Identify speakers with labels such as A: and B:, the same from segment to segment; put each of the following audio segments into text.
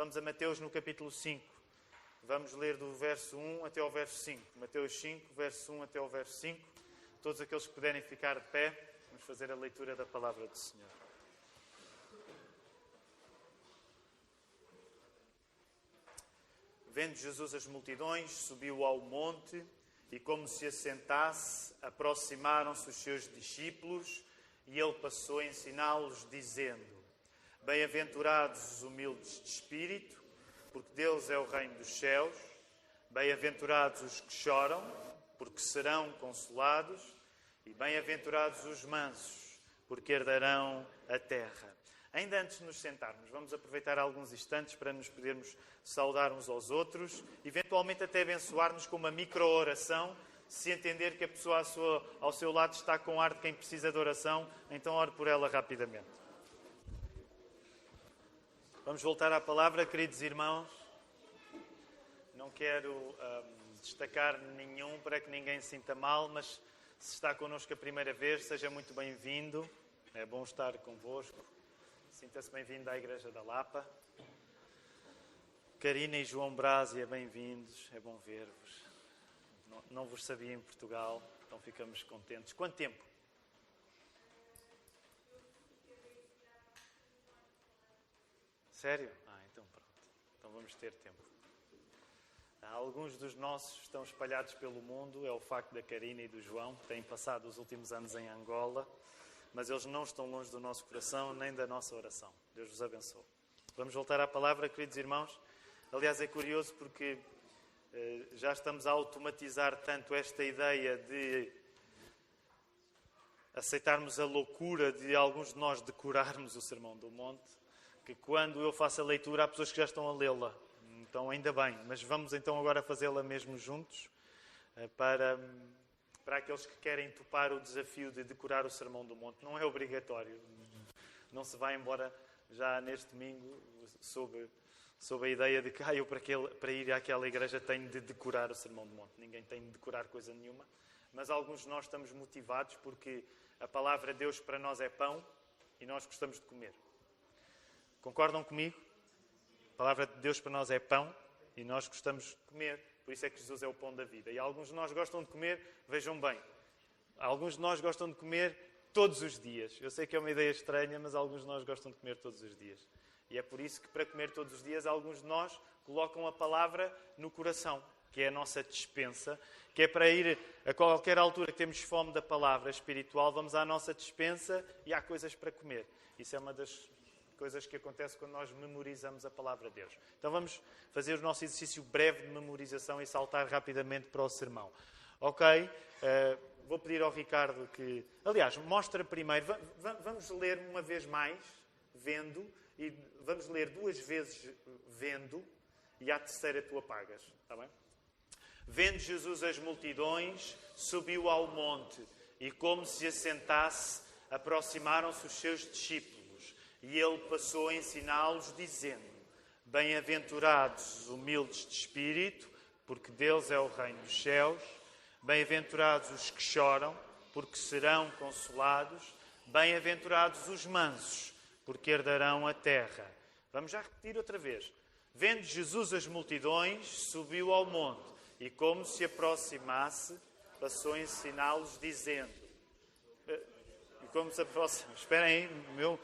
A: Vamos a Mateus no capítulo 5. Vamos ler do verso 1 até ao verso 5. Mateus 5, verso 1 até ao verso 5. Todos aqueles que puderem ficar de pé, vamos fazer a leitura da palavra do Senhor. Vendo Jesus as multidões, subiu ao monte e, como se assentasse, aproximaram-se os seus discípulos e ele passou a ensiná-los, dizendo: Bem-aventurados os humildes de espírito, porque deles é o reino dos céus. Bem-aventurados os que choram, porque serão consolados. E bem-aventurados os mansos, porque herdarão a terra. Ainda antes de nos sentarmos, vamos aproveitar alguns instantes para nos podermos saudar uns aos outros, eventualmente até abençoar-nos com uma micro-oração. Se entender que a pessoa ao seu lado está com ar de quem precisa de oração, então ore por ela rapidamente. Vamos voltar à palavra, queridos irmãos. Não quero um, destacar nenhum para que ninguém se sinta mal, mas se está connosco a primeira vez, seja muito bem-vindo. É bom estar convosco. Sinta-se bem-vindo à Igreja da Lapa. Karina e João Brásia, bem-vindos. É bom ver-vos. Não, não, vos sabia em Portugal, então ficamos contentes. Quanto tempo? Sério? Ah, então pronto. Então vamos ter tempo. Alguns dos nossos estão espalhados pelo mundo. É o facto da Karina e do João, que têm passado os últimos anos em Angola mas eles não estão longe do nosso coração nem da nossa oração. Deus vos abençoe. Vamos voltar à palavra, queridos irmãos. Aliás, é curioso porque eh, já estamos a automatizar tanto esta ideia de aceitarmos a loucura de alguns de nós decorarmos o Sermão do Monte, que quando eu faço a leitura há pessoas que já estão a lê-la. Então, ainda bem. Mas vamos então agora fazê-la mesmo juntos eh, para para aqueles que querem topar o desafio de decorar o Sermão do Monte. Não é obrigatório. Não se vai embora já neste domingo sob, sob a ideia de que ah, eu para, aquele, para ir àquela igreja tenho de decorar o Sermão do Monte. Ninguém tem de decorar coisa nenhuma. Mas alguns de nós estamos motivados porque a palavra de Deus para nós é pão e nós gostamos de comer. Concordam comigo? A palavra de Deus para nós é pão e nós gostamos de comer. Por isso é que Jesus é o pão da vida. E alguns de nós gostam de comer, vejam bem, alguns de nós gostam de comer todos os dias. Eu sei que é uma ideia estranha, mas alguns de nós gostam de comer todos os dias. E é por isso que, para comer todos os dias, alguns de nós colocam a palavra no coração, que é a nossa dispensa, que é para ir a qualquer altura que temos fome da palavra espiritual, vamos à nossa dispensa e há coisas para comer. Isso é uma das coisas que acontecem quando nós memorizamos a palavra de Deus. Então vamos fazer o nosso exercício breve de memorização e saltar rapidamente para o sermão. Ok? Uh, vou pedir ao Ricardo que. Aliás, mostra primeiro. Vamos ler uma vez mais, vendo, e vamos ler duas vezes vendo, e à terceira tu apagas. Está bem? Vendo Jesus as multidões, subiu ao monte, e como se assentasse, aproximaram-se os seus discípulos e ele passou a ensiná-los, dizendo: Bem-aventurados os humildes de espírito, porque deles é o reino dos céus. Bem-aventurados os que choram, porque serão consolados. Bem-aventurados os mansos, porque herdarão a terra. Vamos já repetir outra vez. Vendo Jesus as multidões, subiu ao monte e, como se aproximasse, passou a ensiná-los, dizendo: eh, E como se aproxima? Esperem aí, meu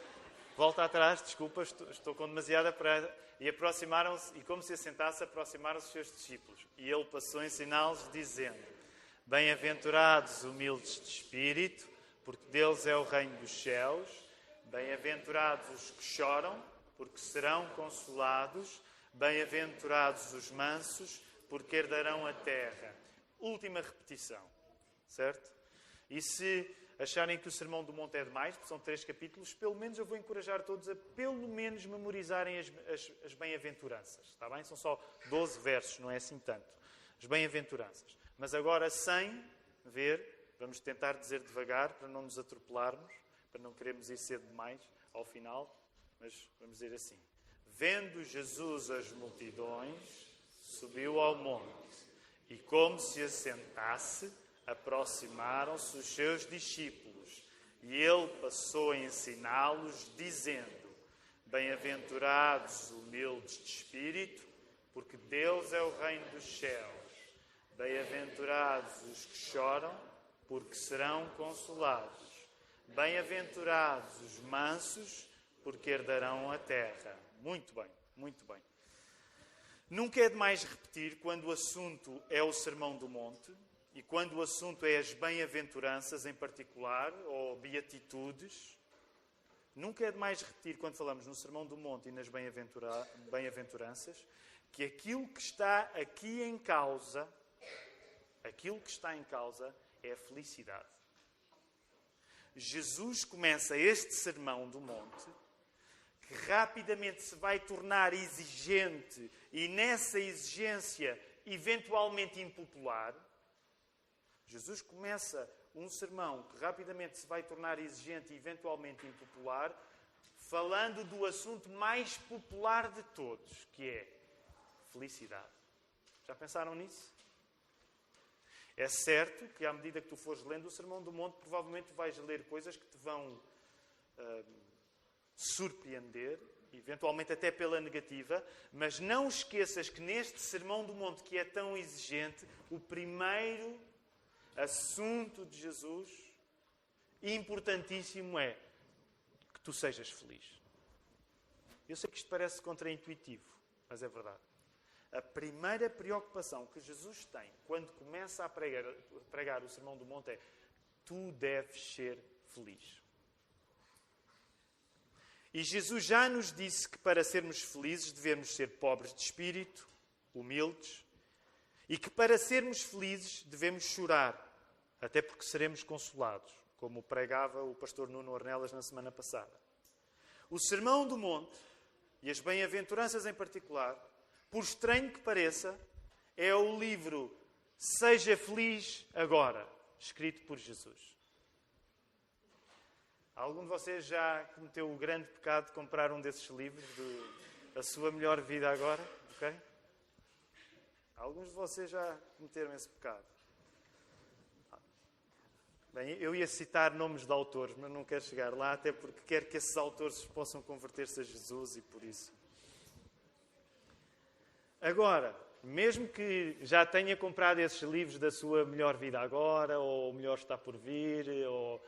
A: Volta atrás, desculpa, estou, estou com demasiada pressa. E aproximaram-se, e como se assentasse, aproximaram-se os seus discípulos. E ele passou a ensiná-los, dizendo: Bem-aventurados humildes de espírito, porque deles é o reino dos céus. Bem-aventurados os que choram, porque serão consolados. Bem-aventurados os mansos, porque herdarão a terra. Última repetição, certo? E se acharem que o Sermão do Monte é demais, porque são três capítulos, pelo menos eu vou encorajar todos a pelo menos memorizarem as, as, as bem-aventuranças. Está bem? São só 12 versos, não é assim tanto. As bem-aventuranças. Mas agora, sem ver, vamos tentar dizer devagar para não nos atropelarmos, para não queremos ir cedo demais ao final, mas vamos dizer assim. Vendo Jesus as multidões, subiu ao monte e, como se assentasse, aproximaram-se os seus discípulos e ele passou a ensiná-los, dizendo: Bem-aventurados humildes de espírito, porque Deus é o reino dos céus. Bem-aventurados os que choram, porque serão consolados. Bem-aventurados os mansos, porque herdarão a terra. Muito bem, muito bem. Nunca é demais repetir quando o assunto é o Sermão do Monte e quando o assunto é as bem-aventuranças em particular, ou beatitudes. Nunca é demais repetir quando falamos no Sermão do Monte e nas bem-aventuranças que aquilo que está aqui em causa, aquilo que está em causa é a felicidade. Jesus começa este sermão do monte, que rapidamente se vai tornar exigente e nessa exigência eventualmente impopular. Jesus começa um sermão que rapidamente se vai tornar exigente e eventualmente impopular, falando do assunto mais popular de todos, que é felicidade. Já pensaram nisso? É certo que, à medida que tu fores lendo o Sermão do Monte, provavelmente vais ler coisas que te vão uh, surpreender, eventualmente até pela negativa, mas não esqueças que neste Sermão do Monte, que é tão exigente, o primeiro assunto de Jesus, importantíssimo, é que tu sejas feliz. Eu sei que isto parece contraintuitivo, mas é verdade. A primeira preocupação que Jesus tem quando começa a pregar, a pregar o Sermão do Monte é: tu deves ser feliz. E Jesus já nos disse que para sermos felizes devemos ser pobres de espírito, humildes, e que para sermos felizes devemos chorar, até porque seremos consolados, como pregava o pastor Nuno Ornelas na semana passada. O Sermão do Monte, e as bem-aventuranças em particular, por estranho que pareça, é o livro Seja Feliz Agora, escrito por Jesus. Algum de vocês já cometeu o grande pecado de comprar um desses livros, de A Sua Melhor Vida Agora? Okay? Alguns de vocês já cometeram esse pecado. Bem, eu ia citar nomes de autores, mas não quero chegar lá, até porque quero que esses autores possam converter-se a Jesus e por isso. Agora, mesmo que já tenha comprado esses livros da sua melhor vida agora, ou melhor está por vir, ou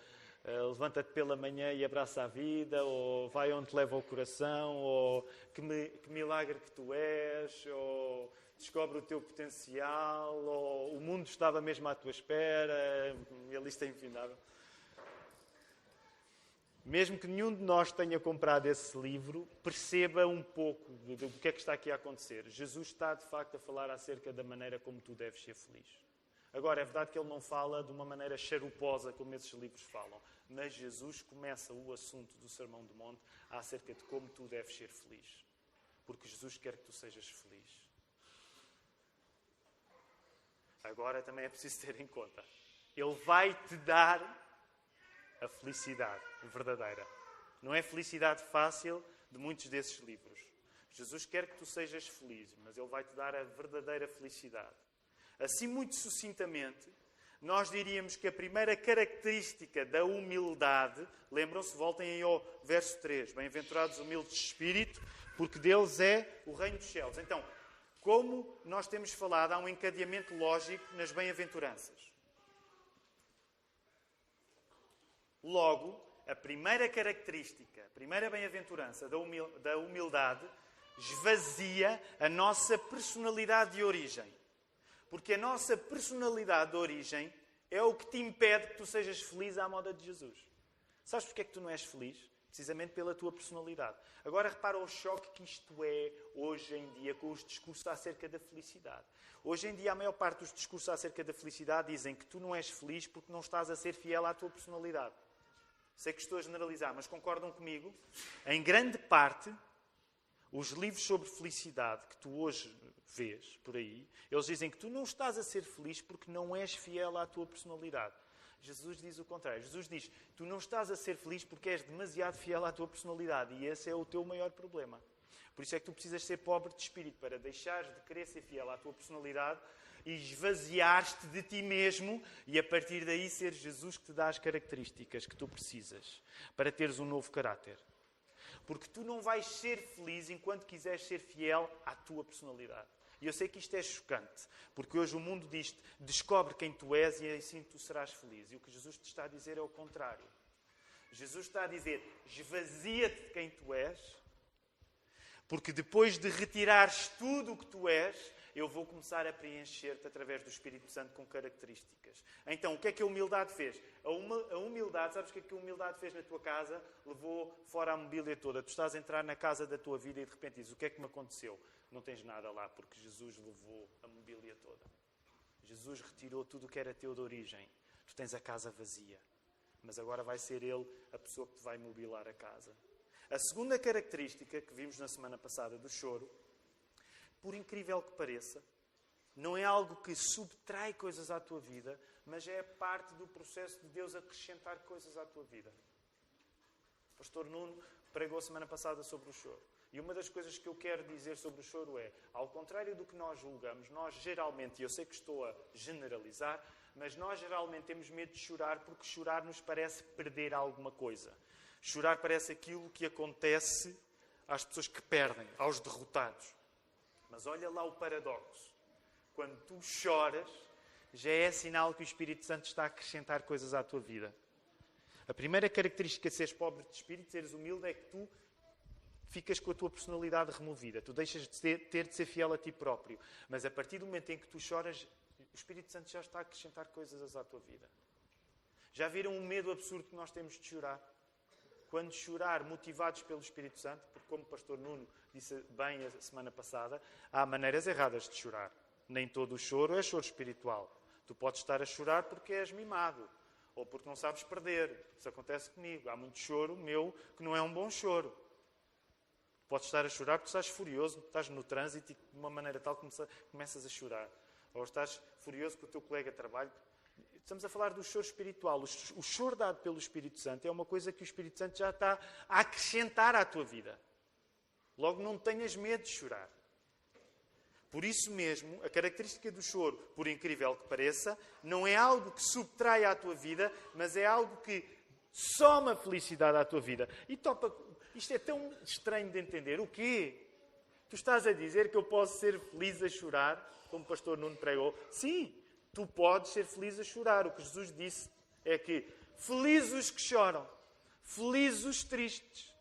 A: uh, levanta-te pela manhã e abraça a vida, ou vai onde te leva o coração, ou que, me, que milagre que tu és, ou descobre o teu potencial, ou o mundo estava mesmo à tua espera, e a lista é infindável. Mesmo que nenhum de nós tenha comprado esse livro, perceba um pouco do que é que está aqui a acontecer. Jesus está, de facto, a falar acerca da maneira como tu deves ser feliz. Agora, é verdade que ele não fala de uma maneira charuposa como esses livros falam, mas Jesus começa o assunto do Sermão do Monte acerca de como tu deves ser feliz. Porque Jesus quer que tu sejas feliz. Agora também é preciso ter em conta. Ele vai te dar a felicidade verdadeira. Não é felicidade fácil de muitos desses livros. Jesus quer que tu sejas feliz, mas Ele vai te dar a verdadeira felicidade. Assim, muito sucintamente, nós diríamos que a primeira característica da humildade, lembram-se, voltem ao verso 3: Bem-aventurados humildes de espírito, porque deles é o reino dos céus. Então, como nós temos falado, há um encadeamento lógico nas bem-aventuranças. Logo, a primeira característica, a primeira bem-aventurança da humildade esvazia a nossa personalidade de origem. Porque a nossa personalidade de origem é o que te impede que tu sejas feliz à moda de Jesus. Sabes porque é que tu não és feliz? Precisamente pela tua personalidade. Agora repara o choque que isto é hoje em dia com os discursos acerca da felicidade. Hoje em dia, a maior parte dos discursos acerca da felicidade dizem que tu não és feliz porque não estás a ser fiel à tua personalidade. Sei que estou a generalizar, mas concordam comigo? Em grande parte, os livros sobre felicidade que tu hoje vês por aí, eles dizem que tu não estás a ser feliz porque não és fiel à tua personalidade. Jesus diz o contrário. Jesus diz: Tu não estás a ser feliz porque és demasiado fiel à tua personalidade e esse é o teu maior problema. Por isso é que tu precisas ser pobre de espírito para deixares de querer ser fiel à tua personalidade e esvaziar-te de ti mesmo e a partir daí ser Jesus que te dá as características que tu precisas para teres um novo caráter. Porque tu não vais ser feliz enquanto quiseres ser fiel à tua personalidade. E eu sei que isto é chocante, porque hoje o mundo diz descobre quem tu és e assim tu serás feliz. E o que Jesus te está a dizer é o contrário. Jesus está a dizer: esvazia-te de quem tu és, porque depois de retirares tudo o que tu és, eu vou começar a preencher-te através do Espírito Santo com características. Então, o que é que a humildade fez? A, humildade, sabes o que é que a humildade fez na tua casa? Levou fora a mobília toda. Tu estás a entrar na casa da tua vida e de repente dizes: O que é que me aconteceu? Não tens nada lá, porque Jesus levou a mobília toda. Jesus retirou tudo o que era teu de origem. Tu tens a casa vazia. Mas agora vai ser Ele a pessoa que te vai mobilar a casa. A segunda característica que vimos na semana passada do choro por incrível que pareça, não é algo que subtrai coisas à tua vida, mas é parte do processo de Deus acrescentar coisas à tua vida. O pastor Nuno pregou semana passada sobre o choro. E uma das coisas que eu quero dizer sobre o choro é, ao contrário do que nós julgamos, nós geralmente, e eu sei que estou a generalizar, mas nós geralmente temos medo de chorar porque chorar nos parece perder alguma coisa. Chorar parece aquilo que acontece às pessoas que perdem, aos derrotados. Mas olha lá o paradoxo. Quando tu choras, já é sinal que o Espírito Santo está a acrescentar coisas à tua vida. A primeira característica de seres pobre de espírito, seres humilde, é que tu ficas com a tua personalidade removida. Tu deixas de ter, ter de ser fiel a ti próprio. Mas a partir do momento em que tu choras, o Espírito Santo já está a acrescentar coisas à tua vida. Já viram o medo absurdo que nós temos de chorar? Quando chorar motivados pelo Espírito Santo, porque como o pastor Nuno disse bem a semana passada, há maneiras erradas de chorar. Nem todo o choro é choro espiritual. Tu podes estar a chorar porque és mimado ou porque não sabes perder. Isso acontece comigo. Há muito choro meu que não é um bom choro. Podes estar a chorar porque estás furioso, estás no trânsito e de uma maneira tal começas a chorar. Ou estás furioso com o teu colega de trabalho. Estamos a falar do choro espiritual. O choro dado pelo Espírito Santo é uma coisa que o Espírito Santo já está a acrescentar à tua vida. Logo, não tenhas medo de chorar. Por isso mesmo, a característica do choro, por incrível que pareça, não é algo que subtrai à tua vida, mas é algo que soma felicidade à tua vida. E topa, isto é tão estranho de entender. O quê? Tu estás a dizer que eu posso ser feliz a chorar, como o pastor Nuno pregou? Sim, tu podes ser feliz a chorar. O que Jesus disse é que felizes os que choram, felizes os tristes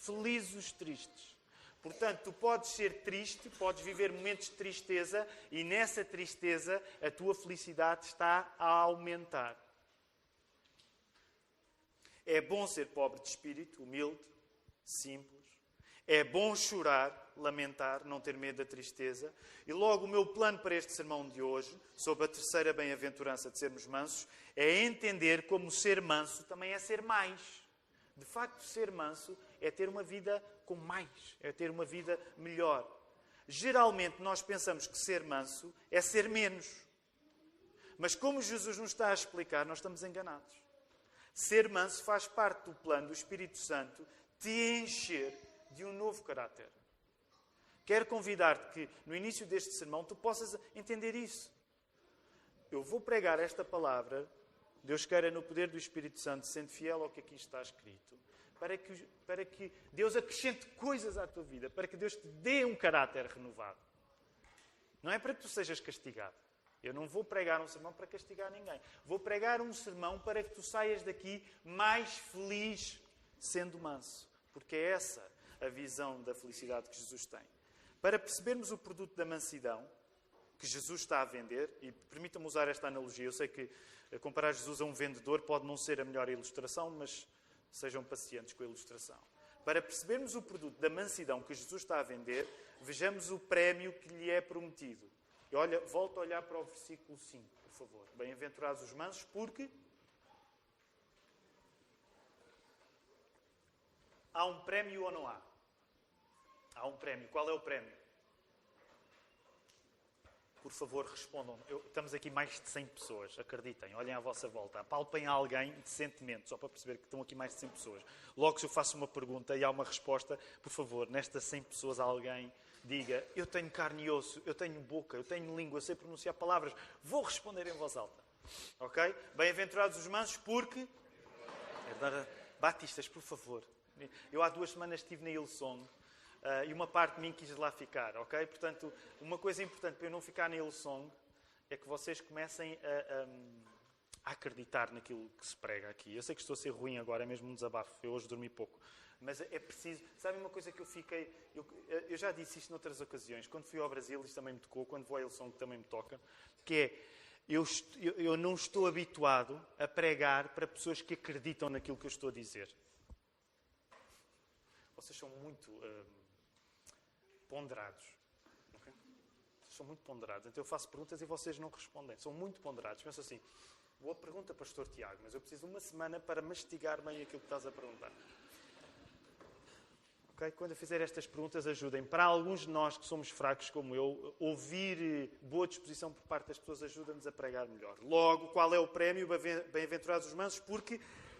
A: felizes os tristes. Portanto, tu podes ser triste, podes viver momentos de tristeza e nessa tristeza a tua felicidade está a aumentar. É bom ser pobre de espírito, humilde, simples. É bom chorar, lamentar, não ter medo da tristeza. E logo o meu plano para este sermão de hoje, sobre a terceira bem-aventurança de sermos mansos, é entender como ser manso também é ser mais. De facto, ser manso é ter uma vida com mais, é ter uma vida melhor. Geralmente nós pensamos que ser manso é ser menos. Mas como Jesus nos está a explicar, nós estamos enganados. Ser manso faz parte do plano do Espírito Santo te encher de um novo caráter. Quero convidar-te que no início deste sermão tu possas entender isso. Eu vou pregar esta palavra, Deus queira no poder do Espírito Santo, sendo fiel ao que aqui está escrito para que, para que Deus acrescente coisas à tua vida, para que Deus te dê um caráter renovado. Não é para que tu sejas castigado. Eu não vou pregar um sermão para castigar ninguém. Vou pregar um sermão para que tu saias daqui mais feliz sendo manso. Porque é essa a visão da felicidade que Jesus tem. Para percebermos o produto da mansidão que Jesus está a vender, e permitam-me usar esta analogia, eu sei que comparar Jesus a um vendedor pode não ser a melhor ilustração, mas Sejam pacientes com a ilustração. Para percebermos o produto da mansidão que Jesus está a vender, vejamos o prémio que lhe é prometido. E olha, volta a olhar para o versículo 5, por favor. Bem-aventurados os mansos, porque há um prémio ou não há? Há um prémio. Qual é o prémio? por favor, respondam. Eu, estamos aqui mais de 100 pessoas, acreditem, olhem à vossa volta, apalpem a alguém decentemente, só para perceber que estão aqui mais de 100 pessoas. Logo, se eu faço uma pergunta e há uma resposta, por favor, nestas 100 pessoas, alguém diga: Eu tenho carne e osso, eu tenho boca, eu tenho língua, eu sei pronunciar palavras, vou responder em voz alta. Ok? Bem-aventurados os mansos, porque. Batistas, por favor, Eu há duas semanas estive na Hillsong uh, e uma parte de mim quis lá ficar, ok? Portanto, uma coisa importante para eu não ficar na Hillsong é que vocês comecem a, a, a, acreditar naquilo que se prega aqui. Eu sei que estou a ser ruim agora, é mesmo um desabafo. Eu hoje dormi pouco. Mas é preciso. Sabe uma coisa que eu fiquei. Eu, eu já disse isto noutras ocasiões. Quando fui ao Brasil, isto também me tocou. Quando vou a Hillsong, também me toca. Que é. Eu, eu, não estou habituado a pregar para pessoas que acreditam naquilo que eu estou a dizer. Vocês são muito uh, ponderados. Okay? São muito ponderados. Então eu faço perguntas e vocês não respondem. São muito ponderados. Penso assim: boa pergunta, Pastor Tiago, mas eu preciso de uma semana para mastigar bem aquilo que estás a perguntar. Okay? Quando eu fizer estas perguntas, ajudem. Para alguns de nós que somos fracos como eu, ouvir eh, boa disposição por parte das pessoas ajuda-nos a pregar melhor. Logo, qual é o prémio? Bem-aventurados os mansos, porque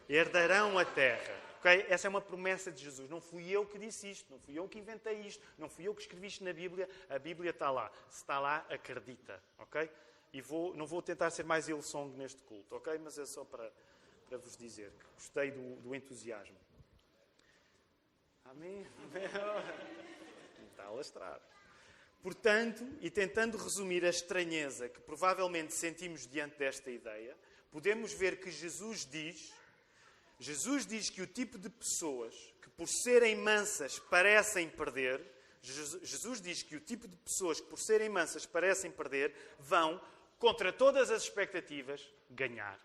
A: herdarão a terra. Okay? Essa é uma promessa de Jesus. Não fui eu que disse isto, não fui eu que inventei isto, não fui eu que escrevi isto na Bíblia. A Bíblia está lá. Se está lá, acredita. Ok? E vou, não vou tentar ser mais Hillsong neste culto, ok? Mas é só para, para vos dizer que gostei do, do entusiasmo. Amém? Está a lastrar. Portanto, e tentando resumir a estranheza que provavelmente sentimos diante desta ideia, podemos ver que Jesus diz, Jesus diz que o tipo de pessoas que por serem mansas parecem perder, Jesus diz que o tipo de pessoas que por serem mansas parecem perder, vão, contra todas as expectativas, ganhar.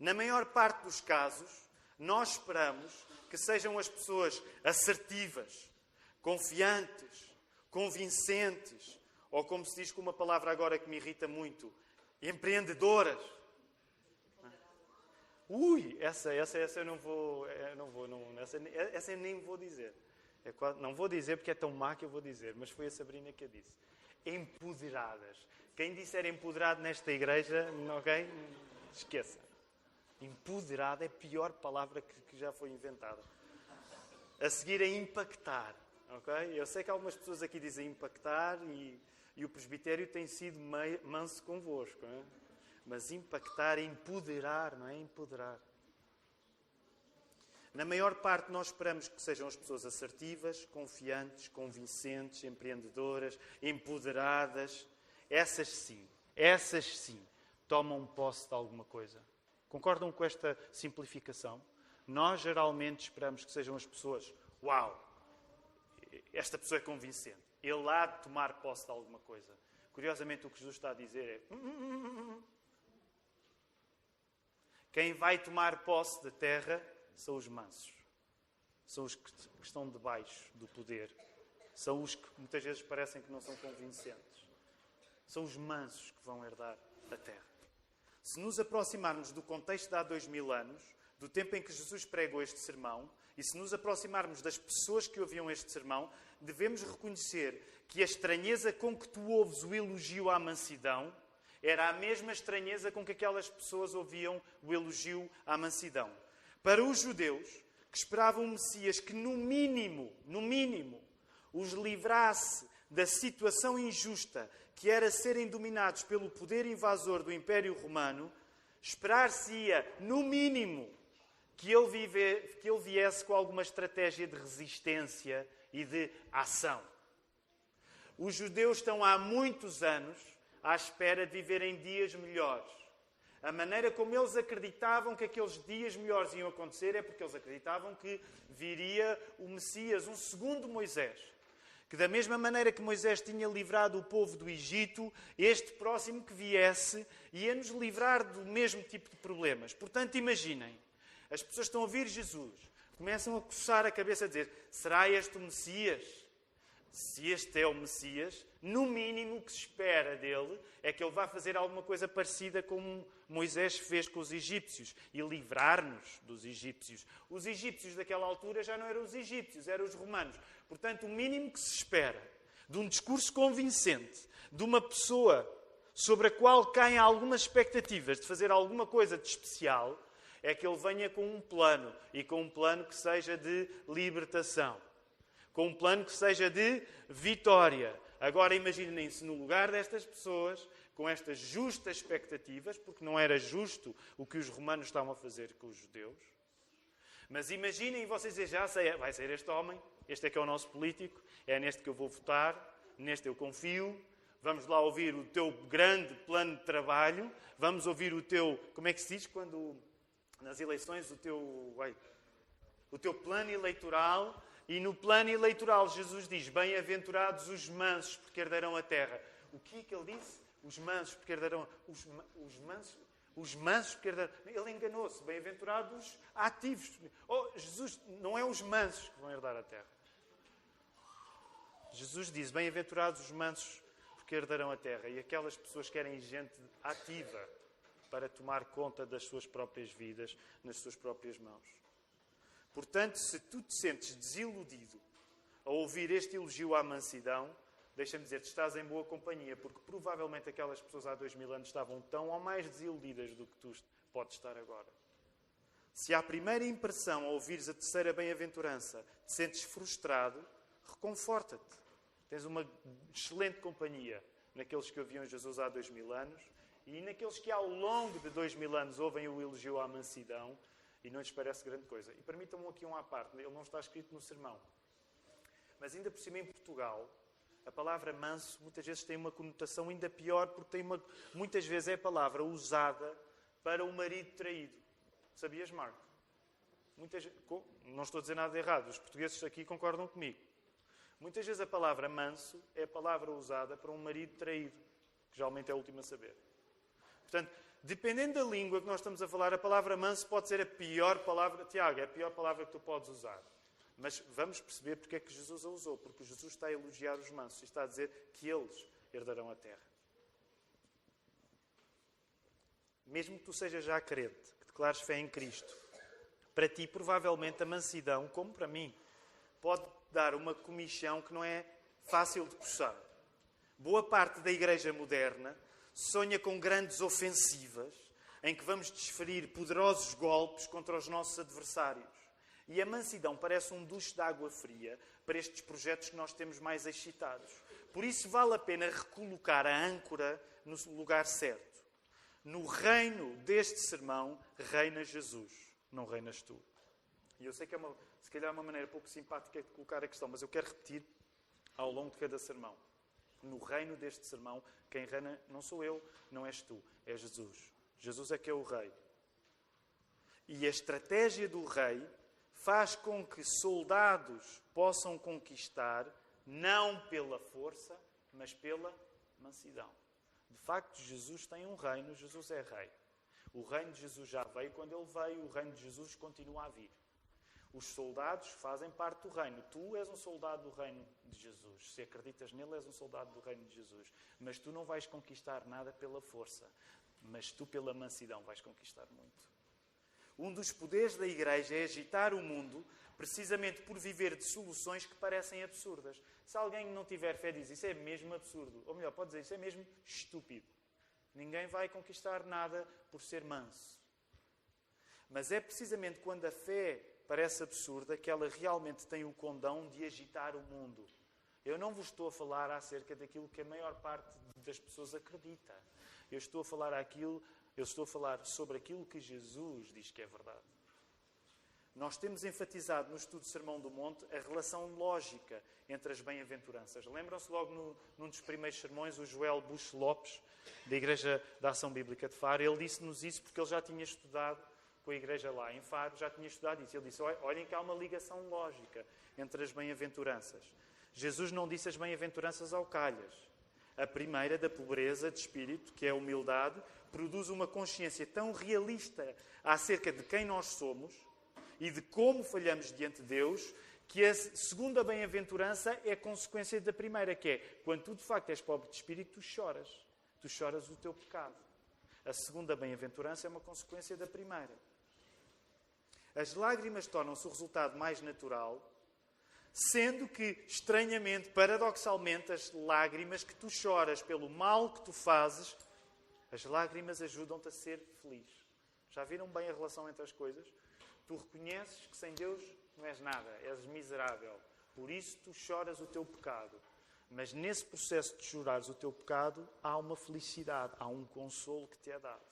A: Na maior parte dos casos, nós esperamos que sejam as pessoas assertivas, confiantes, convincentes, ou como se diz com uma palavra agora que me irrita muito, empreendedoras. Ui, essa, essa, essa eu não vou, eu não vou, não, essa, essa eu nem vou dizer. É quase, não vou dizer porque é tão má que eu vou dizer, mas foi a Sabrina que a disse. Empoderadas. Quem disser empoderado nesta igreja, ok? Esqueça. Empoderada é a pior palavra que, que já foi inventada. A seguir é impactar. Okay? Eu sei que algumas pessoas aqui dizem impactar e, e o presbitério tem sido meio, manso convosco. É? Mas impactar é empoderar, não é? Empoderar. Na maior parte, nós esperamos que sejam as pessoas assertivas, confiantes, convincentes, empreendedoras, empoderadas. Essas sim, essas sim, tomam posse de alguma coisa. Concordam com esta simplificação? Nós geralmente esperamos que sejam as pessoas, uau, esta pessoa é convincente. Ele há de tomar posse de alguma coisa. Curiosamente, o que Jesus está a dizer é: hum, hum, hum, quem vai tomar posse da terra são os mansos, são os que estão debaixo do poder, são os que muitas vezes parecem que não são convincentes, são os mansos que vão herdar a terra. Se nos aproximarmos do contexto de há dois mil anos, do tempo em que Jesus pregou este sermão, e se nos aproximarmos das pessoas que ouviam este sermão, devemos reconhecer que a estranheza com que tu ouves o elogio à mansidão era a mesma estranheza com que aquelas pessoas ouviam o elogio à mansidão. Para os judeus, que esperavam um Messias que, no mínimo, no mínimo, os livrasse da situação injusta que era serem dominados pelo poder invasor do Império Romano, esperar-se-ia, no mínimo, que ele, vive, que ele viesse com alguma estratégia de resistência e de ação. Os judeus estão há muitos anos à espera de viverem dias melhores. A maneira como eles acreditavam que aqueles dias melhores iam acontecer é porque eles acreditavam que viria o Messias, um segundo Moisés que da mesma maneira que Moisés tinha livrado o povo do Egito, este próximo que viesse ia nos livrar do mesmo tipo de problemas. Portanto, imaginem, as pessoas estão a ouvir Jesus, começam a coçar a cabeça a dizer: será este o Messias? Se este é o Messias, no mínimo o que se espera dele é que ele vá fazer alguma coisa parecida como Moisés fez com os egípcios e livrar-nos dos egípcios. Os egípcios daquela altura já não eram os egípcios, eram os romanos. Portanto, o mínimo que se espera de um discurso convincente, de uma pessoa sobre a qual caem algumas expectativas de fazer alguma coisa de especial, é que ele venha com um plano e com um plano que seja de libertação, com um plano que seja de vitória. Agora imaginem-se no lugar destas pessoas com estas justas expectativas, porque não era justo o que os romanos estavam a fazer com os judeus. Mas imaginem vocês já sei, vai ser este homem, este é que é o nosso político, é neste que eu vou votar, neste eu confio, vamos lá ouvir o teu grande plano de trabalho, vamos ouvir o teu, como é que se diz quando nas eleições, o teu, o teu plano eleitoral, e no plano eleitoral Jesus diz: Bem-aventurados os mansos, porque herdarão a terra. O que é que ele disse? Os mansos, porque herdarão. Os, os mansos, os mansos, porque herdarão. Ele enganou-se. Bem-aventurados os ativos. Oh, Jesus, não é os mansos que vão herdar a terra. Jesus diz: Bem-aventurados os mansos, porque herdarão a terra. E aquelas pessoas que querem gente ativa para tomar conta das suas próprias vidas nas suas próprias mãos. Portanto, se tu te sentes desiludido ao ouvir este elogio à mansidão, deixa-me dizer, te estás em boa companhia, porque provavelmente aquelas pessoas há dois mil anos estavam tão ou mais desiludidas do que tu podes estar agora. Se à primeira impressão, ao ouvires a terceira bem-aventurança, te sentes frustrado, reconforta-te. Tens uma excelente companhia naqueles que ouviam Jesus há dois mil anos e naqueles que ao longo de dois mil anos ouvem o elogio à mansidão e não lhes parece grande coisa. E permitam-me aqui um à parte, ele não está escrito no sermão. Mas ainda por cima em Portugal, a palavra manso muitas vezes tem uma conotação ainda pior, porque tem uma, muitas vezes é a palavra usada para o marido traído. Sabias, Marco? Muitas, não estou a dizer nada errado, os portugueses aqui concordam comigo. Muitas vezes a palavra manso é a palavra usada para um marido traído, que geralmente é o último a saber. Portanto, dependendo da língua que nós estamos a falar, a palavra manso pode ser a pior palavra. Tiago, é a pior palavra que tu podes usar. Mas vamos perceber porque é que Jesus a usou. Porque Jesus está a elogiar os mansos e está a dizer que eles herdarão a terra. Mesmo que tu sejas já crente, que declares fé em Cristo, para ti, provavelmente, a mansidão, como para mim, pode dar uma comichão que não é fácil de coçar. Boa parte da igreja moderna sonha com grandes ofensivas em que vamos desferir poderosos golpes contra os nossos adversários. E a mansidão parece um duche de água fria para estes projetos que nós temos mais excitados. Por isso vale a pena recolocar a âncora no lugar certo. No reino deste sermão reina Jesus, não reinas tu. E eu sei que é uma, se calhar uma maneira pouco simpática de colocar a questão, mas eu quero repetir ao longo de cada sermão. No reino deste sermão, quem reina não sou eu, não és tu, é Jesus. Jesus é que é o rei. E a estratégia do rei faz com que soldados possam conquistar não pela força, mas pela mansidão. De facto, Jesus tem um reino, Jesus é rei. O reino de Jesus já veio quando ele veio, o reino de Jesus continua a vir. Os soldados fazem parte do reino. Tu és um soldado do reino de Jesus. Se acreditas nele, és um soldado do reino de Jesus. Mas tu não vais conquistar nada pela força, mas tu, pela mansidão, vais conquistar muito. Um dos poderes da igreja é agitar o mundo precisamente por viver de soluções que parecem absurdas. Se alguém não tiver fé, diz isso é mesmo absurdo. Ou melhor, pode dizer isso é mesmo estúpido. Ninguém vai conquistar nada por ser manso. Mas é precisamente quando a fé parece absurda, que ela realmente tem o condão de agitar o mundo. Eu não vos estou a falar acerca daquilo que a maior parte das pessoas acredita. Eu estou a falar aquilo, eu estou a falar sobre aquilo que Jesus diz que é verdade. Nós temos enfatizado no estudo do Sermão do Monte a relação lógica entre as bem-aventuranças. Lembram-se logo no, num dos primeiros sermões, o Joel Bush Lopes, da Igreja da Ação Bíblica de Faro, ele disse-nos isso porque ele já tinha estudado com a igreja lá em Faro, já tinha estudado isso. Ele disse: olhem que há uma ligação lógica entre as bem-aventuranças. Jesus não disse as bem-aventuranças ao calhas. A primeira, da pobreza de espírito, que é a humildade, produz uma consciência tão realista acerca de quem nós somos e de como falhamos diante de Deus, que a segunda bem-aventurança é consequência da primeira, que é quando tu de facto és pobre de espírito, tu choras. Tu choras o teu pecado. A segunda bem-aventurança é uma consequência da primeira. As lágrimas tornam-se o resultado mais natural, sendo que, estranhamente, paradoxalmente, as lágrimas que tu choras pelo mal que tu fazes, as lágrimas ajudam-te a ser feliz. Já viram bem a relação entre as coisas? Tu reconheces que sem Deus não és nada, és miserável. Por isso tu choras o teu pecado. Mas nesse processo de chorares o teu pecado, há uma felicidade, há um consolo que te é dado.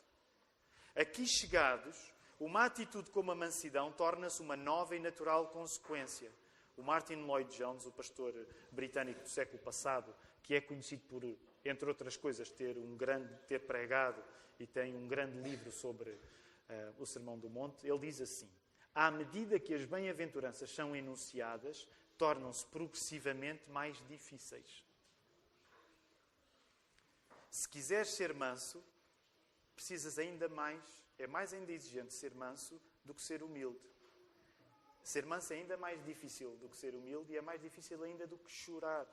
A: Aqui chegados, uma atitude como a mansidão torna-se uma nova e natural consequência. O Martin Lloyd Jones, o pastor britânico do século passado, que é conhecido por, entre outras coisas, ter um grande ter pregado e tem um grande livro sobre uh, o Sermão do Monte, ele diz assim: à medida que as bem-aventuranças são enunciadas, tornam-se progressivamente mais difíceis. Se quiseres ser manso, precisas ainda mais, é mais ainda exigente ser manso do que ser humilde. Ser manso é ainda mais difícil do que ser humilde e é mais difícil ainda do que chorar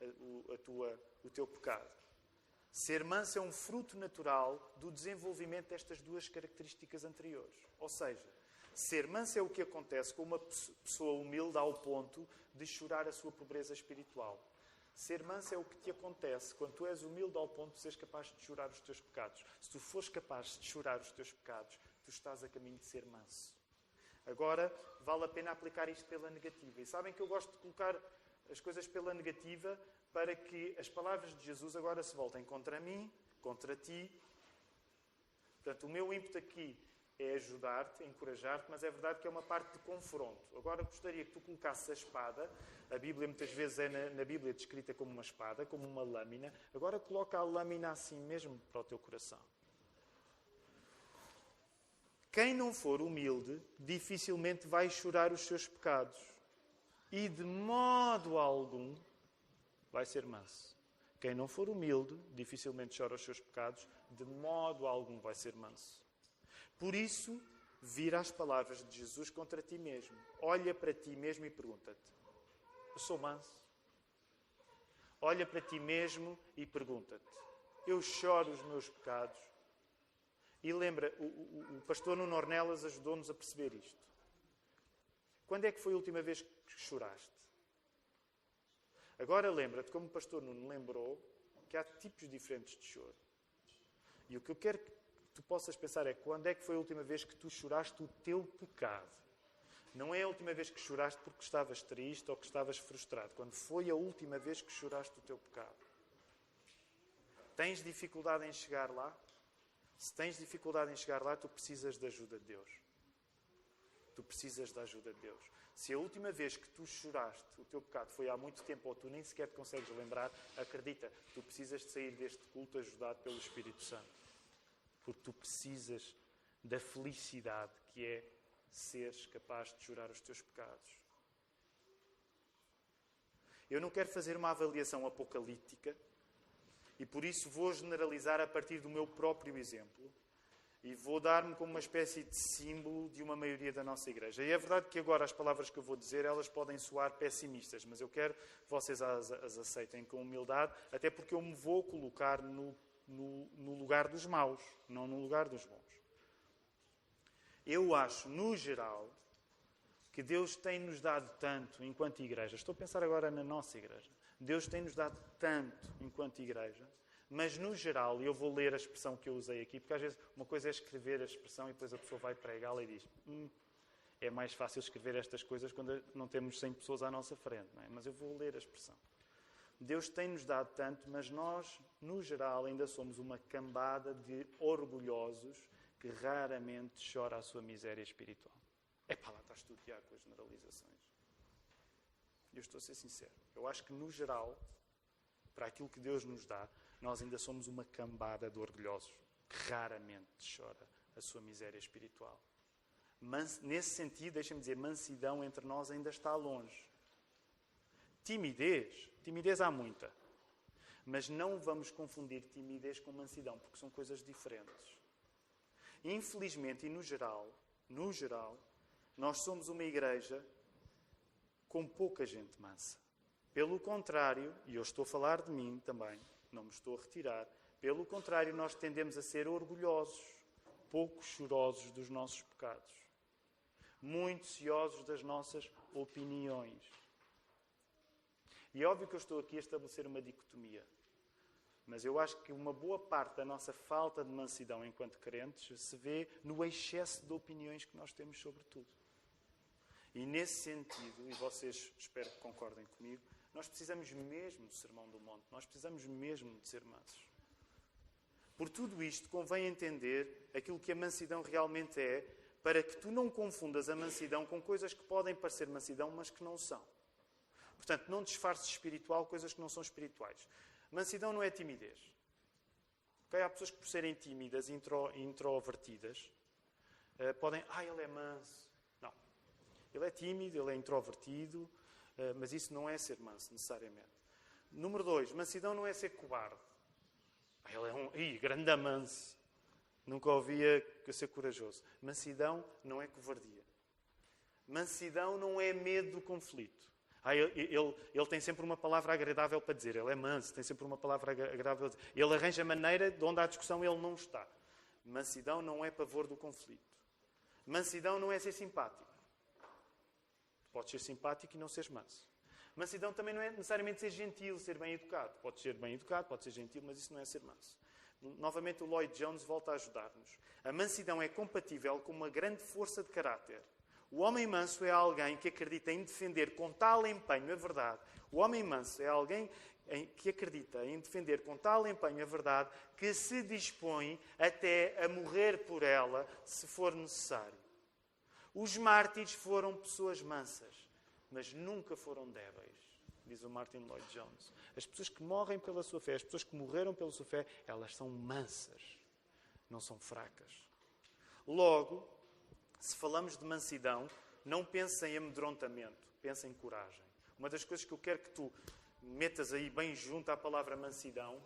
A: a, a tua, o teu pecado. Ser manso é um fruto natural do desenvolvimento destas duas características anteriores. Ou seja, Ser manso é o que acontece com uma pessoa humilde ao ponto de chorar a sua pobreza espiritual. Ser manso é o que te acontece quando tu és humilde ao ponto de seres capaz de chorar os teus pecados. Se tu fores capaz de chorar os teus pecados, tu estás a caminho de ser manso. Agora, vale a pena aplicar isto pela negativa. E sabem que eu gosto de colocar as coisas pela negativa para que as palavras de Jesus agora se voltem contra mim, contra ti. Portanto, o meu ímpeto aqui é ajudar-te, encorajar-te, mas é verdade que é uma parte de confronto. Agora gostaria que tu colocasses a espada, a Bíblia muitas vezes é na, na, Bíblia descrita como uma espada, como uma lâmina, agora coloca a lâmina assim mesmo para o teu coração. Quem não for humilde, dificilmente vai chorar os seus pecados. E de modo algum vai ser manso. Quem não for humilde, dificilmente chora os seus pecados, de modo algum vai ser manso. Por isso, vira as palavras de Jesus contra ti mesmo. Olha para ti mesmo e pergunta-te: Eu sou manso? Olha para ti mesmo e pergunta-te: Eu choro os meus pecados? E lembra, o, o, o pastor Nuno Ornelas ajudou-nos a perceber isto. Quando é que foi a última vez que choraste? Agora lembra-te, como o pastor Nuno lembrou, que há tipos diferentes de choro. E o que eu quero tu possas pensar é quando é que foi a última vez que tu choraste o teu pecado? Não é a última vez que choraste porque estavas triste ou que estavas frustrado. Quando foi a última vez que choraste o teu pecado? Tens dificuldade em chegar lá? Se tens dificuldade em chegar lá, tu precisas da ajuda de Deus. Tu precisas da ajuda de Deus. Se a última vez que tu choraste o teu pecado foi há muito tempo ou tu nem sequer te consegues lembrar, acredita, tu precisas de sair deste culto ajudado pelo Espírito Santo porque tu precisas da felicidade que é seres capaz de chorar os teus pecados. Eu não quero fazer uma avaliação apocalíptica e por isso vou generalizar a partir do meu próprio exemplo e vou dar-me como uma espécie de símbolo de uma maioria da nossa igreja. E é verdade que agora as palavras que eu vou dizer, elas podem soar pessimistas, mas eu quero que vocês as, as aceitem com humildade, até porque eu me vou colocar no no, no lugar dos maus, não no lugar dos bons. Eu acho, no geral, que Deus tem-nos dado tanto enquanto igreja. Estou a pensar agora na nossa igreja. Deus tem-nos dado tanto enquanto igreja, mas no geral, e eu vou ler a expressão que eu usei aqui, porque às vezes uma coisa é escrever a expressão e depois a pessoa vai pregá-la e diz: hum, é mais fácil escrever estas coisas quando não temos 100 pessoas à nossa frente, é? mas eu vou ler a expressão. Deus tem-nos dado tanto, mas nós, no geral, ainda somos uma cambada de orgulhosos que raramente chora a sua miséria espiritual. É para lá estás tu, com as generalizações. Eu estou a ser sincero. Eu acho que, no geral, para aquilo que Deus nos dá, nós ainda somos uma cambada de orgulhosos que raramente chora a sua miséria espiritual. Mas, nesse sentido, deixa-me dizer, mansidão entre nós ainda está longe. Timidez, timidez há muita. Mas não vamos confundir timidez com mansidão, porque são coisas diferentes. Infelizmente e no geral, no geral, nós somos uma igreja com pouca gente mansa. Pelo contrário, e eu estou a falar de mim também, não me estou a retirar, pelo contrário, nós tendemos a ser orgulhosos, pouco chorosos dos nossos pecados, muito ciosos das nossas opiniões, e é óbvio que eu estou aqui a estabelecer uma dicotomia. Mas eu acho que uma boa parte da nossa falta de mansidão enquanto crentes se vê no excesso de opiniões que nós temos sobre tudo. E nesse sentido, e vocês espero que concordem comigo, nós precisamos mesmo do Sermão do Monte, nós precisamos mesmo de ser mansos. Por tudo isto, convém entender aquilo que a mansidão realmente é, para que tu não confundas a mansidão com coisas que podem parecer mansidão, mas que não são. Portanto, não disfarces espiritual coisas que não são espirituais. Mansidão não é timidez. Okay? Há pessoas que, por serem tímidas e intro, introvertidas, uh, podem. Ah, ele é manso. Não. Ele é tímido, ele é introvertido, uh, mas isso não é ser manso, necessariamente. Número dois, mansidão não é ser cobarde. Ele é um. Ih, grande manso. Nunca ouvia que ser corajoso. Mansidão não é covardia. Mansidão não é medo do conflito. Ah, ele, ele, ele, tem sempre uma palavra agradável para dizer. Ele é manso, tem sempre uma palavra agradável. Ele arranja maneira de onde há discussão ele não está. Mansidão não é pavor do conflito. Mansidão não é ser simpático. Podes ser simpático e não seres manso. Mansidão também não é necessariamente ser gentil, ser bem educado. Pode ser bem educado, pode ser gentil, mas isso não é ser manso. Novamente, o Lloyd Jones volta a ajudar-nos. A mansidão é compatível com uma grande força de caráter. O homem manso é alguém que acredita em defender com tal empenho a verdade. O homem manso é alguém que acredita em defender com tal empenho a verdade que se dispõe até a morrer por ela, se for necessário. Os mártires foram pessoas mansas mas nunca foram débeis, diz o Martin Lloyd Jones. As pessoas que morrem pela sua fé, as pessoas que morreram pela sua fé, elas são mansas, não são fracas. Logo, se falamos de mansidão, não pense em amedrontamento, pense em coragem. Uma das coisas que eu quero que tu metas aí bem junto à palavra mansidão,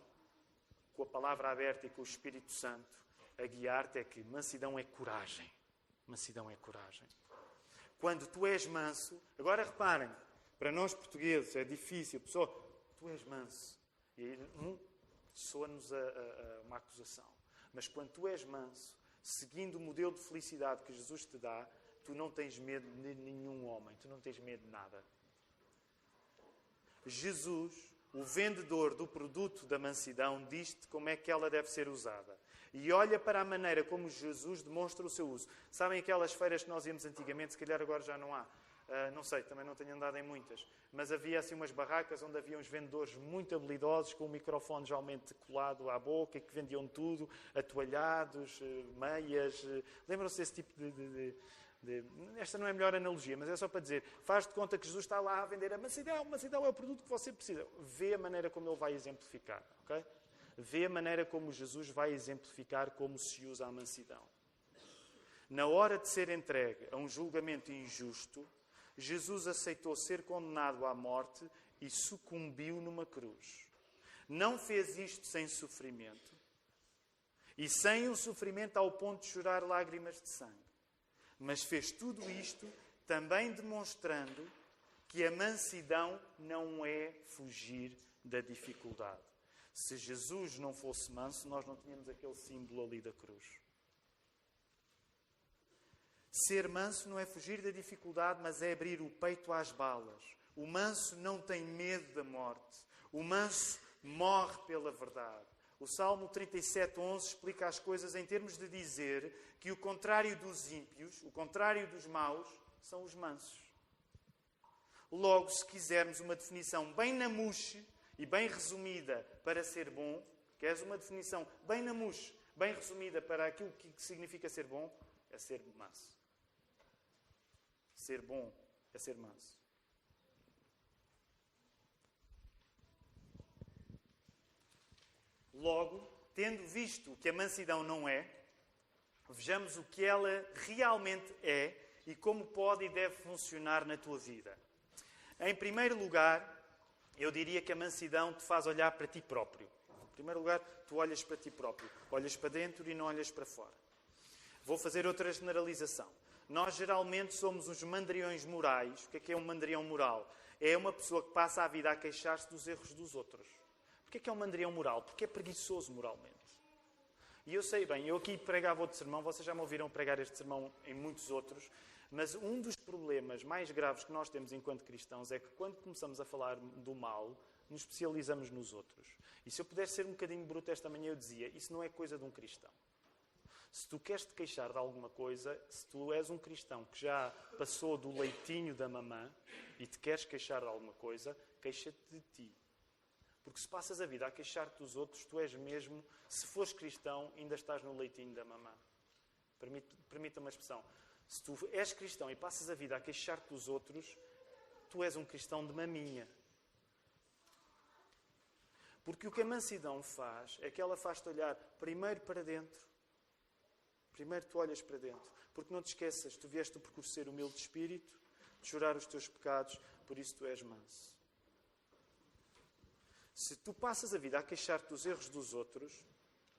A: com a palavra aberta e com o Espírito Santo a guiar-te, é que mansidão é coragem. Mansidão é coragem quando tu és manso. Agora reparem, para nós portugueses é difícil, pessoal, tu és manso. E hum, soa-nos a, a, a uma acusação. Mas quando tu és manso, seguindo o modelo de felicidade que Jesus te dá, tu não tens medo de nenhum homem, tu não tens medo de nada. Jesus, o vendedor do produto da mansidão, diz-te como é que ela deve ser usada e olha para a maneira como Jesus demonstra o seu uso. Sabem aquelas feiras que nós íamos antigamente, se calhar agora já não há. Uh, não sei, também não tenho andado em muitas. Mas havia assim umas barracas onde havia uns vendedores muito habilidosos, com o microfone geralmente colado à boca, que vendiam tudo, atoalhados, eh, meias. Eh, lembram-se desse tipo de, de, de de, esta não é a melhor analogia, mas é só para dizer: faz de conta que Jesus está lá a vender a mansidão, mansidão é o produto que você precisa. Vê a maneira como ele vai exemplificar, ok? vê a maneira como Jesus vai exemplificar como se usa a mansidão. Na hora de ser entregue a um julgamento injusto, Jesus aceitou ser condenado à morte e sucumbiu numa cruz. Não fez isto sem sofrimento e sem o sofrimento ao ponto de chorar lágrimas de sangue, mas fez tudo isto também demonstrando que a mansidão não é fugir da dificuldade. Se Jesus não fosse manso, nós não tínhamos aquele símbolo ali da cruz. Ser manso não é fugir da dificuldade, mas é abrir o peito às balas. O manso não tem medo da morte. O manso morre pela verdade. O Salmo 37:11 explica as coisas em termos de dizer que o contrário dos ímpios, o contrário dos maus, são os mansos. Logo, se quisermos uma definição bem na mousse e bem resumida para ser bom, queres uma definição bem na mousse, bem resumida para aquilo que significa ser bom, é ser manso. Ser bom é ser manso. Logo, tendo visto que a mansidão não é, vejamos o que ela realmente é e como pode e deve funcionar na tua vida. Em primeiro lugar, eu diria que a mansidão te faz olhar para ti próprio. Em primeiro lugar, tu olhas para ti próprio. Olhas para dentro e não olhas para fora. Vou fazer outra generalização. Nós geralmente somos uns mandriões morais. O que é que é um mandrião moral? É uma pessoa que passa a vida a queixar-se dos erros dos outros. Porquê é que é um mandrião moral? Porque é preguiçoso moralmente. E eu sei bem, eu aqui pregava outro sermão, vocês já me ouviram pregar este sermão em muitos outros, mas um dos problemas mais graves que nós temos enquanto cristãos é que quando começamos a falar do mal, nos especializamos nos outros. E se eu pudesse ser um bocadinho bruto esta manhã, eu dizia: isso não é coisa de um cristão. Se tu queres te queixar de alguma coisa, se tu és um cristão que já passou do leitinho da mamã e te queres queixar de alguma coisa, queixa-te de ti. Porque se passas a vida a queixar-te dos outros, tu és mesmo, se fores cristão, ainda estás no leitinho da mamã. Permita-me a expressão. Se tu és cristão e passas a vida a queixar-te dos outros, tu és um cristão de maminha. Porque o que a mansidão faz é que ela faz-te olhar primeiro para dentro. Primeiro tu olhas para dentro. Porque não te esqueças, tu vieste o percurso ser humilde de espírito, de chorar os teus pecados, por isso tu és manso. Se tu passas a vida a queixar-te dos erros dos outros,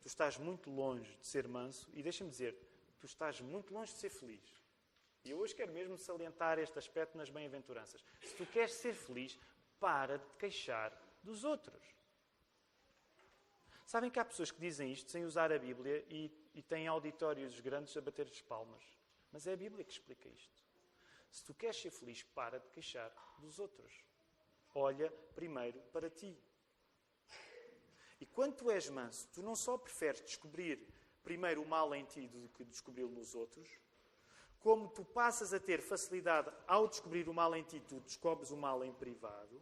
A: tu estás muito longe de ser manso e deixa-me dizer, tu estás muito longe de ser feliz. E eu hoje quero mesmo salientar este aspecto nas bem-aventuranças. Se tu queres ser feliz, para de queixar dos outros. Sabem que há pessoas que dizem isto sem usar a Bíblia e, e têm auditórios grandes a bater as palmas. Mas é a Bíblia que explica isto. Se tu queres ser feliz, para de queixar dos outros. Olha primeiro para ti. E quando tu és manso, tu não só preferes descobrir primeiro o mal em ti do que descobri-lo nos outros, como tu passas a ter facilidade ao descobrir o mal em ti, tu descobres o mal em privado,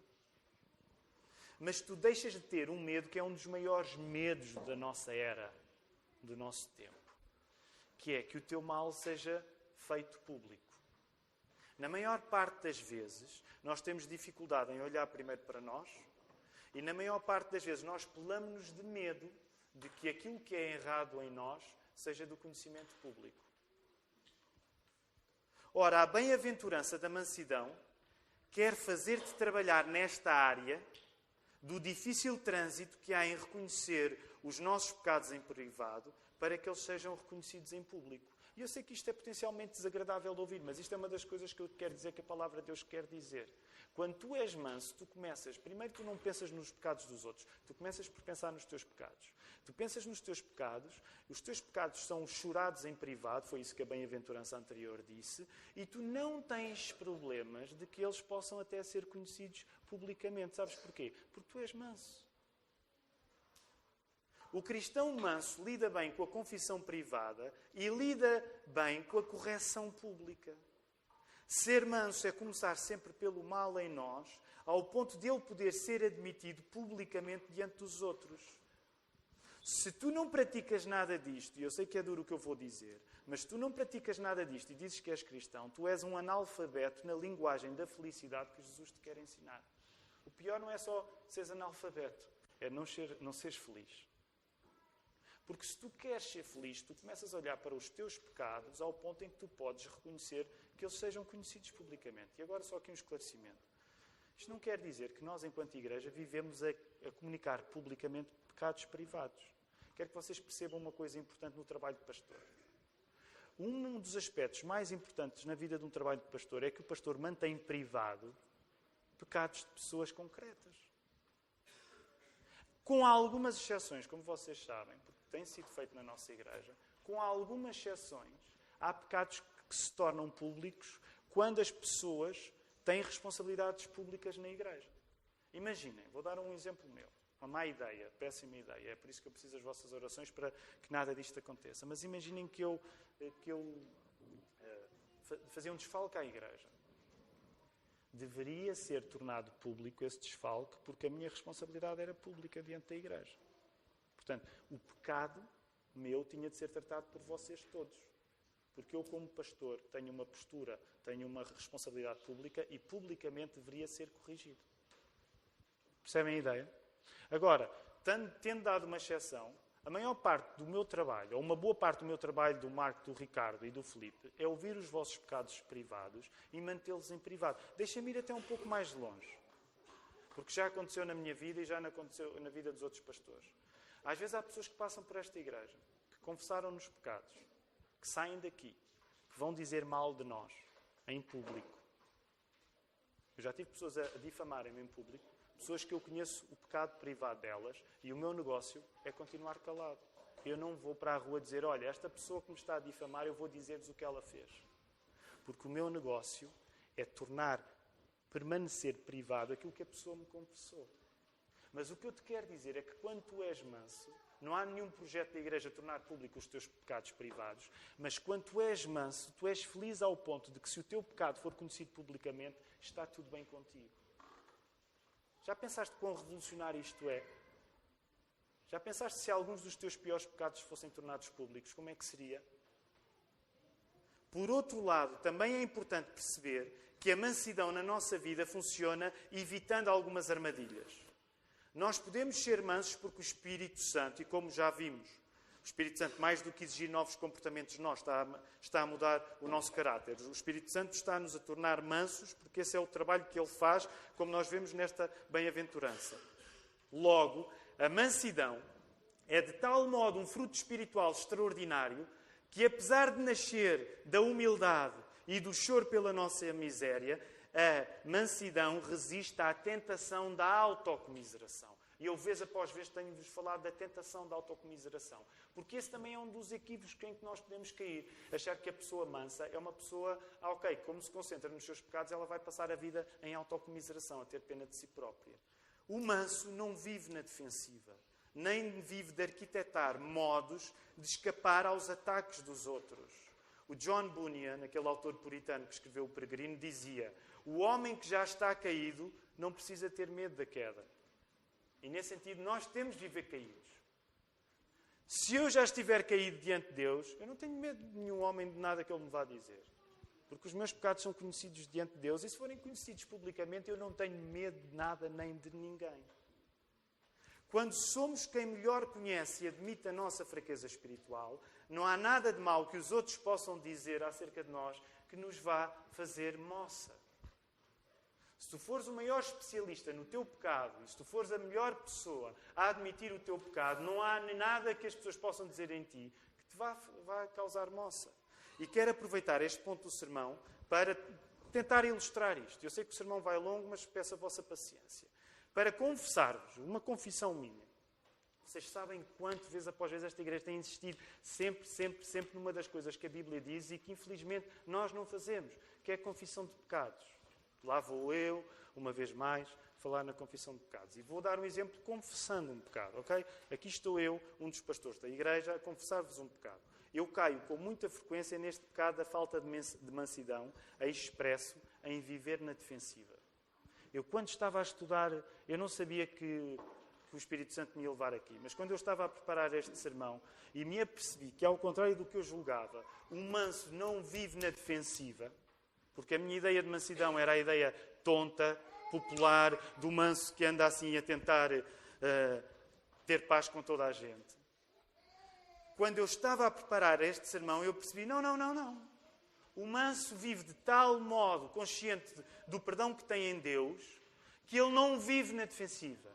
A: mas tu deixas de ter um medo que é um dos maiores medos da nossa era, do nosso tempo, que é que o teu mal seja feito público. Na maior parte das vezes, nós temos dificuldade em olhar primeiro para nós e na maior parte das vezes nós pelamos-nos de medo de que aquilo que é errado em nós seja do conhecimento público. Ora, a bem-aventurança da mansidão quer fazer-te trabalhar nesta área do difícil trânsito que há em reconhecer os nossos pecados em privado para que eles sejam reconhecidos em público. E eu sei que isto é potencialmente desagradável de ouvir, mas isto é uma das coisas que eu quero dizer que a palavra de Deus quer dizer. Quando tu és manso, tu começas, primeiro tu não pensas nos pecados dos outros, tu começas por pensar nos teus pecados. Tu pensas nos teus pecados, os teus pecados são chorados em privado, foi isso que a bem-aventurança anterior disse, e tu não tens problemas de que eles possam até ser conhecidos publicamente. Sabes porquê? Porque tu és manso. O cristão manso lida bem com a confissão privada e lida bem com a correção pública. Ser manso é começar sempre pelo mal em nós, ao ponto de ele poder ser admitido publicamente diante dos outros. Se tu não praticas nada disto, e eu sei que é duro o que eu vou dizer, mas tu não praticas nada disto e dizes que és cristão, tu és um analfabeto na linguagem da felicidade que Jesus te quer ensinar. O pior não é só seres analfabeto, é não, ser, não seres feliz. Porque se tu queres ser feliz, tu começas a olhar para os teus pecados ao ponto em que tu podes reconhecer que eles sejam conhecidos publicamente. E agora só aqui um esclarecimento. Isto não quer dizer que nós, enquanto igreja, vivemos a, a comunicar publicamente pecados privados. Quero que vocês percebam uma coisa importante no trabalho de pastor. Um dos aspectos mais importantes na vida de um trabalho de pastor é que o pastor mantém privado pecados de pessoas concretas. Com algumas exceções, como vocês sabem, tem sido feito na nossa igreja, com algumas exceções, há pecados que se tornam públicos quando as pessoas têm responsabilidades públicas na igreja. Imaginem, vou dar um exemplo meu. Uma má ideia, péssima ideia. É por isso que eu preciso das vossas orações para que nada disto aconteça. Mas imaginem que eu, que eu uh, fazia um desfalque à igreja. Deveria ser tornado público esse desfalque porque a minha responsabilidade era pública diante da igreja. Portanto, o pecado meu tinha de ser tratado por vocês todos. Porque eu, como pastor, tenho uma postura, tenho uma responsabilidade pública e publicamente deveria ser corrigido. Percebem a ideia? Agora, tendo dado uma exceção, a maior parte do meu trabalho, ou uma boa parte do meu trabalho do Marco, do Ricardo e do Felipe, é ouvir os vossos pecados privados e mantê-los em privado. Deixem-me ir até um pouco mais longe. Porque já aconteceu na minha vida e já aconteceu na vida dos outros pastores. Às vezes há pessoas que passam por esta igreja, que confessaram nos pecados, que saem daqui, que vão dizer mal de nós, em público. Eu já tive pessoas a difamarem-me em público, pessoas que eu conheço o pecado privado delas, e o meu negócio é continuar calado. Eu não vou para a rua dizer, olha, esta pessoa que me está a difamar, eu vou dizer-lhes o que ela fez. Porque o meu negócio é tornar, permanecer privado aquilo que a pessoa me confessou. Mas o que eu te quero dizer é que quando tu és manso, não há nenhum projeto da igreja tornar público os teus pecados privados, mas quando tu és manso, tu és feliz ao ponto de que se o teu pecado for conhecido publicamente, está tudo bem contigo. Já pensaste quão revolucionário isto é? Já pensaste se alguns dos teus piores pecados fossem tornados públicos, como é que seria? Por outro lado, também é importante perceber que a mansidão na nossa vida funciona evitando algumas armadilhas. Nós podemos ser mansos porque o Espírito Santo, e como já vimos, o Espírito Santo, mais do que exigir novos comportamentos nós, está a, está a mudar o nosso caráter. O Espírito Santo está-nos a tornar mansos, porque esse é o trabalho que ele faz, como nós vemos nesta bem-aventurança. Logo, a mansidão é de tal modo um fruto espiritual extraordinário que, apesar de nascer da humildade e do choro pela nossa miséria, a mansidão resiste à tentação da autocomiseração. E eu, vez após vez, tenho-vos falado da tentação da autocomiseração. Porque esse também é um dos equívocos em que nós podemos cair. Achar que a pessoa mansa é uma pessoa, ah, ok, como se concentra nos seus pecados, ela vai passar a vida em autocomiseração, a ter pena de si própria. O manso não vive na defensiva, nem vive de arquitetar modos de escapar aos ataques dos outros. O John Bunyan, aquele autor puritano que escreveu O Peregrino, dizia: O homem que já está caído não precisa ter medo da queda. E nesse sentido, nós temos de viver caídos. Se eu já estiver caído diante de Deus, eu não tenho medo de nenhum homem de nada que ele me vá dizer. Porque os meus pecados são conhecidos diante de Deus e se forem conhecidos publicamente, eu não tenho medo de nada nem de ninguém. Quando somos quem melhor conhece e admite a nossa fraqueza espiritual, não há nada de mal que os outros possam dizer acerca de nós que nos vá fazer moça. Se tu fores o maior especialista no teu pecado e se tu fores a melhor pessoa a admitir o teu pecado, não há nada que as pessoas possam dizer em ti que te vá, vá causar moça. E quero aproveitar este ponto do sermão para tentar ilustrar isto. Eu sei que o sermão vai longo, mas peço a vossa paciência. Para confessar-vos, uma confissão minha. Vocês sabem quanto, vez após vez, esta igreja tem insistido sempre, sempre, sempre numa das coisas que a Bíblia diz e que, infelizmente, nós não fazemos, que é a confissão de pecados. Lá vou eu, uma vez mais, falar na confissão de pecados. E vou dar um exemplo confessando um pecado, ok? Aqui estou eu, um dos pastores da igreja, a confessar-vos um pecado. Eu caio com muita frequência neste pecado da falta de mansidão, a expresso em viver na defensiva. Eu, quando estava a estudar, eu não sabia que, que o Espírito Santo me ia levar aqui, mas quando eu estava a preparar este sermão e me apercebi que, ao contrário do que eu julgava, o manso não vive na defensiva, porque a minha ideia de mansidão era a ideia tonta, popular, do manso que anda assim a tentar uh, ter paz com toda a gente. Quando eu estava a preparar este sermão, eu percebi: não, não, não, não. O manso vive de tal modo, consciente do perdão que tem em Deus, que ele não vive na defensiva.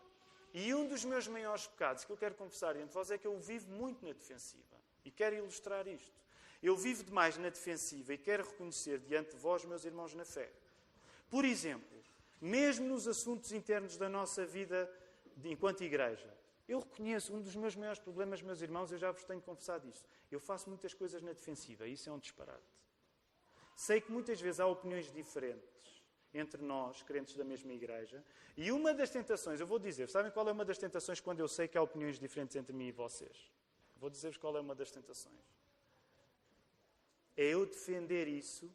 A: E um dos meus maiores pecados que eu quero confessar de vós é que eu vivo muito na defensiva. E quero ilustrar isto. Eu vivo demais na defensiva e quero reconhecer diante de vós, meus irmãos, na fé. Por exemplo, mesmo nos assuntos internos da nossa vida enquanto igreja, eu reconheço um dos meus maiores problemas, meus irmãos, eu já vos tenho confessado isso. Eu faço muitas coisas na defensiva, isso é um disparate. Sei que muitas vezes há opiniões diferentes entre nós, crentes da mesma igreja, e uma das tentações, eu vou dizer, sabem qual é uma das tentações quando eu sei que há opiniões diferentes entre mim e vocês? Vou dizer-vos qual é uma das tentações é eu defender isso,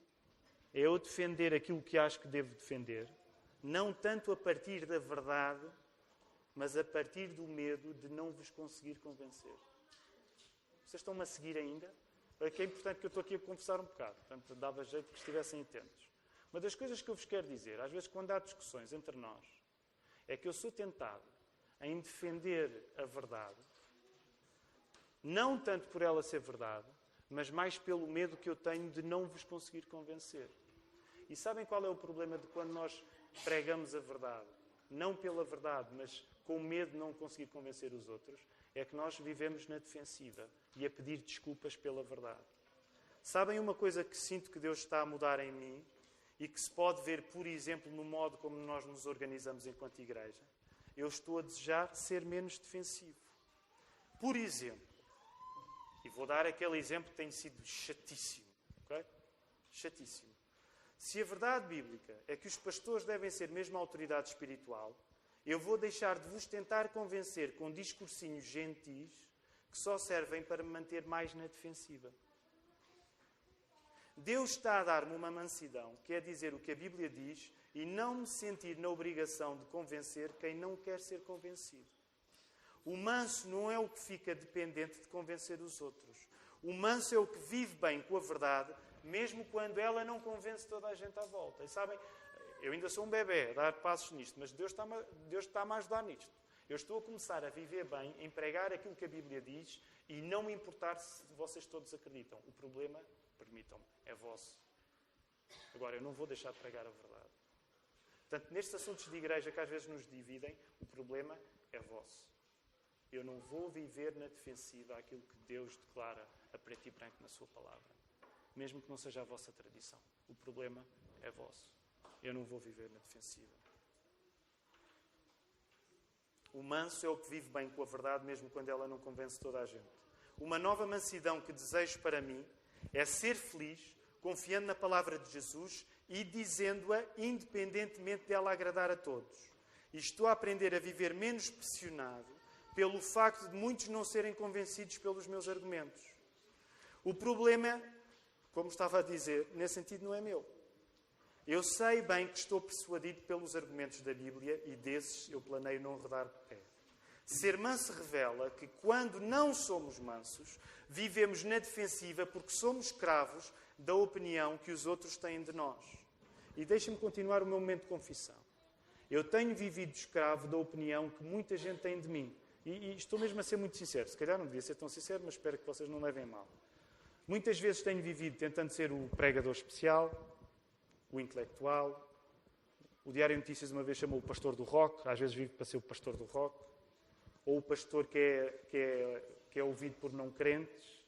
A: é eu defender aquilo que acho que devo defender, não tanto a partir da verdade, mas a partir do medo de não vos conseguir convencer. Vocês estão-me a seguir ainda? É que é importante que eu estou aqui a confessar um bocado, portanto, dava jeito que estivessem atentos. Uma das coisas que eu vos quero dizer, às vezes quando há discussões entre nós, é que eu sou tentado em defender a verdade, não tanto por ela ser verdade, mas mais pelo medo que eu tenho de não vos conseguir convencer. E sabem qual é o problema de quando nós pregamos a verdade? Não pela verdade, mas com medo de não conseguir convencer os outros, é que nós vivemos na defensiva e a pedir desculpas pela verdade. Sabem uma coisa que sinto que Deus está a mudar em mim e que se pode ver, por exemplo, no modo como nós nos organizamos enquanto igreja? Eu estou a desejar ser menos defensivo. Por exemplo, e vou dar aquele exemplo que tem sido chatíssimo. Okay? Chatíssimo. Se a verdade bíblica é que os pastores devem ser mesmo autoridade espiritual, Eu vou deixar de vos tentar convencer com discursinhos gentis que só servem para me manter mais na defensiva. Deus está a dar-me uma mansidão, quer é dizer o que a Bíblia diz, e não me sentir na obrigação de convencer quem não quer ser convencido. O manso não é o que fica dependente de convencer os outros. O manso é o que vive bem com a verdade, mesmo quando ela não convence toda a gente à volta. E sabem, eu ainda sou um bebê a dar passos nisto, mas Deus está-me está a ajudar nisto. Eu estou a começar a viver bem, a empregar aquilo que a Bíblia diz e não me importar se vocês todos acreditam. O problema, permitam-me, é vosso. Agora, eu não vou deixar de pregar a verdade. Portanto, nestes assuntos de igreja que às vezes nos dividem, o problema é vosso. Eu não vou viver na defensiva aquilo que Deus declara a preto e branco na Sua palavra, mesmo que não seja a vossa tradição. O problema é vosso. Eu não vou viver na defensiva. O manso é o que vive bem com a verdade, mesmo quando ela não convence toda a gente. Uma nova mansidão que desejo para mim é ser feliz, confiando na palavra de Jesus e dizendo-a independentemente dela agradar a todos. E estou a aprender a viver menos pressionado pelo facto de muitos não serem convencidos pelos meus argumentos. O problema, como estava a dizer, nesse sentido não é meu. Eu sei bem que estou persuadido pelos argumentos da Bíblia e desses eu planeio não rodar pé. Ser manso revela que quando não somos mansos, vivemos na defensiva porque somos escravos da opinião que os outros têm de nós. E deixem-me continuar o meu momento de confissão. Eu tenho vivido escravo da opinião que muita gente tem de mim. E, e, estou mesmo a ser muito sincero. Se calhar não devia ser tão sincero, mas espero que vocês não levem mal. Muitas vezes tenho vivido tentando ser o pregador especial, o intelectual. O Diário Notícias uma vez chamou o pastor do rock, às vezes vivo para ser o pastor do rock. Ou o pastor que é, que é, que é ouvido por não crentes.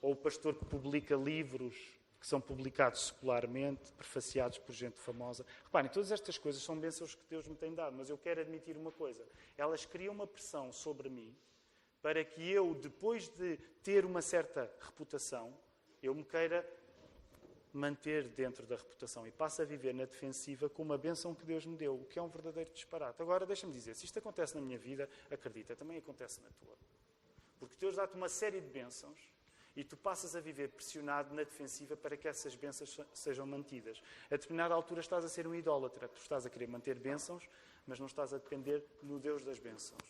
A: Ou o pastor que publica livros que são publicados secularmente, prefaciados por gente famosa. Reparem, todas estas coisas são bênçãos que Deus me tem dado, mas eu quero admitir uma coisa. Elas criam uma pressão sobre mim para que eu, depois de ter uma certa reputação, eu me queira manter dentro da reputação e passe a viver na defensiva com uma benção que Deus me deu, o que é um verdadeiro disparate. Agora, deixa-me dizer, se isto acontece na minha vida, acredita, também acontece na tua. Porque Deus dá-te uma série de bênçãos e tu passas a viver pressionado na defensiva para que essas bênçãos sejam mantidas. A determinada altura estás a ser um idólatra, tu estás a querer manter bênçãos, mas não estás a depender no Deus das bênçãos.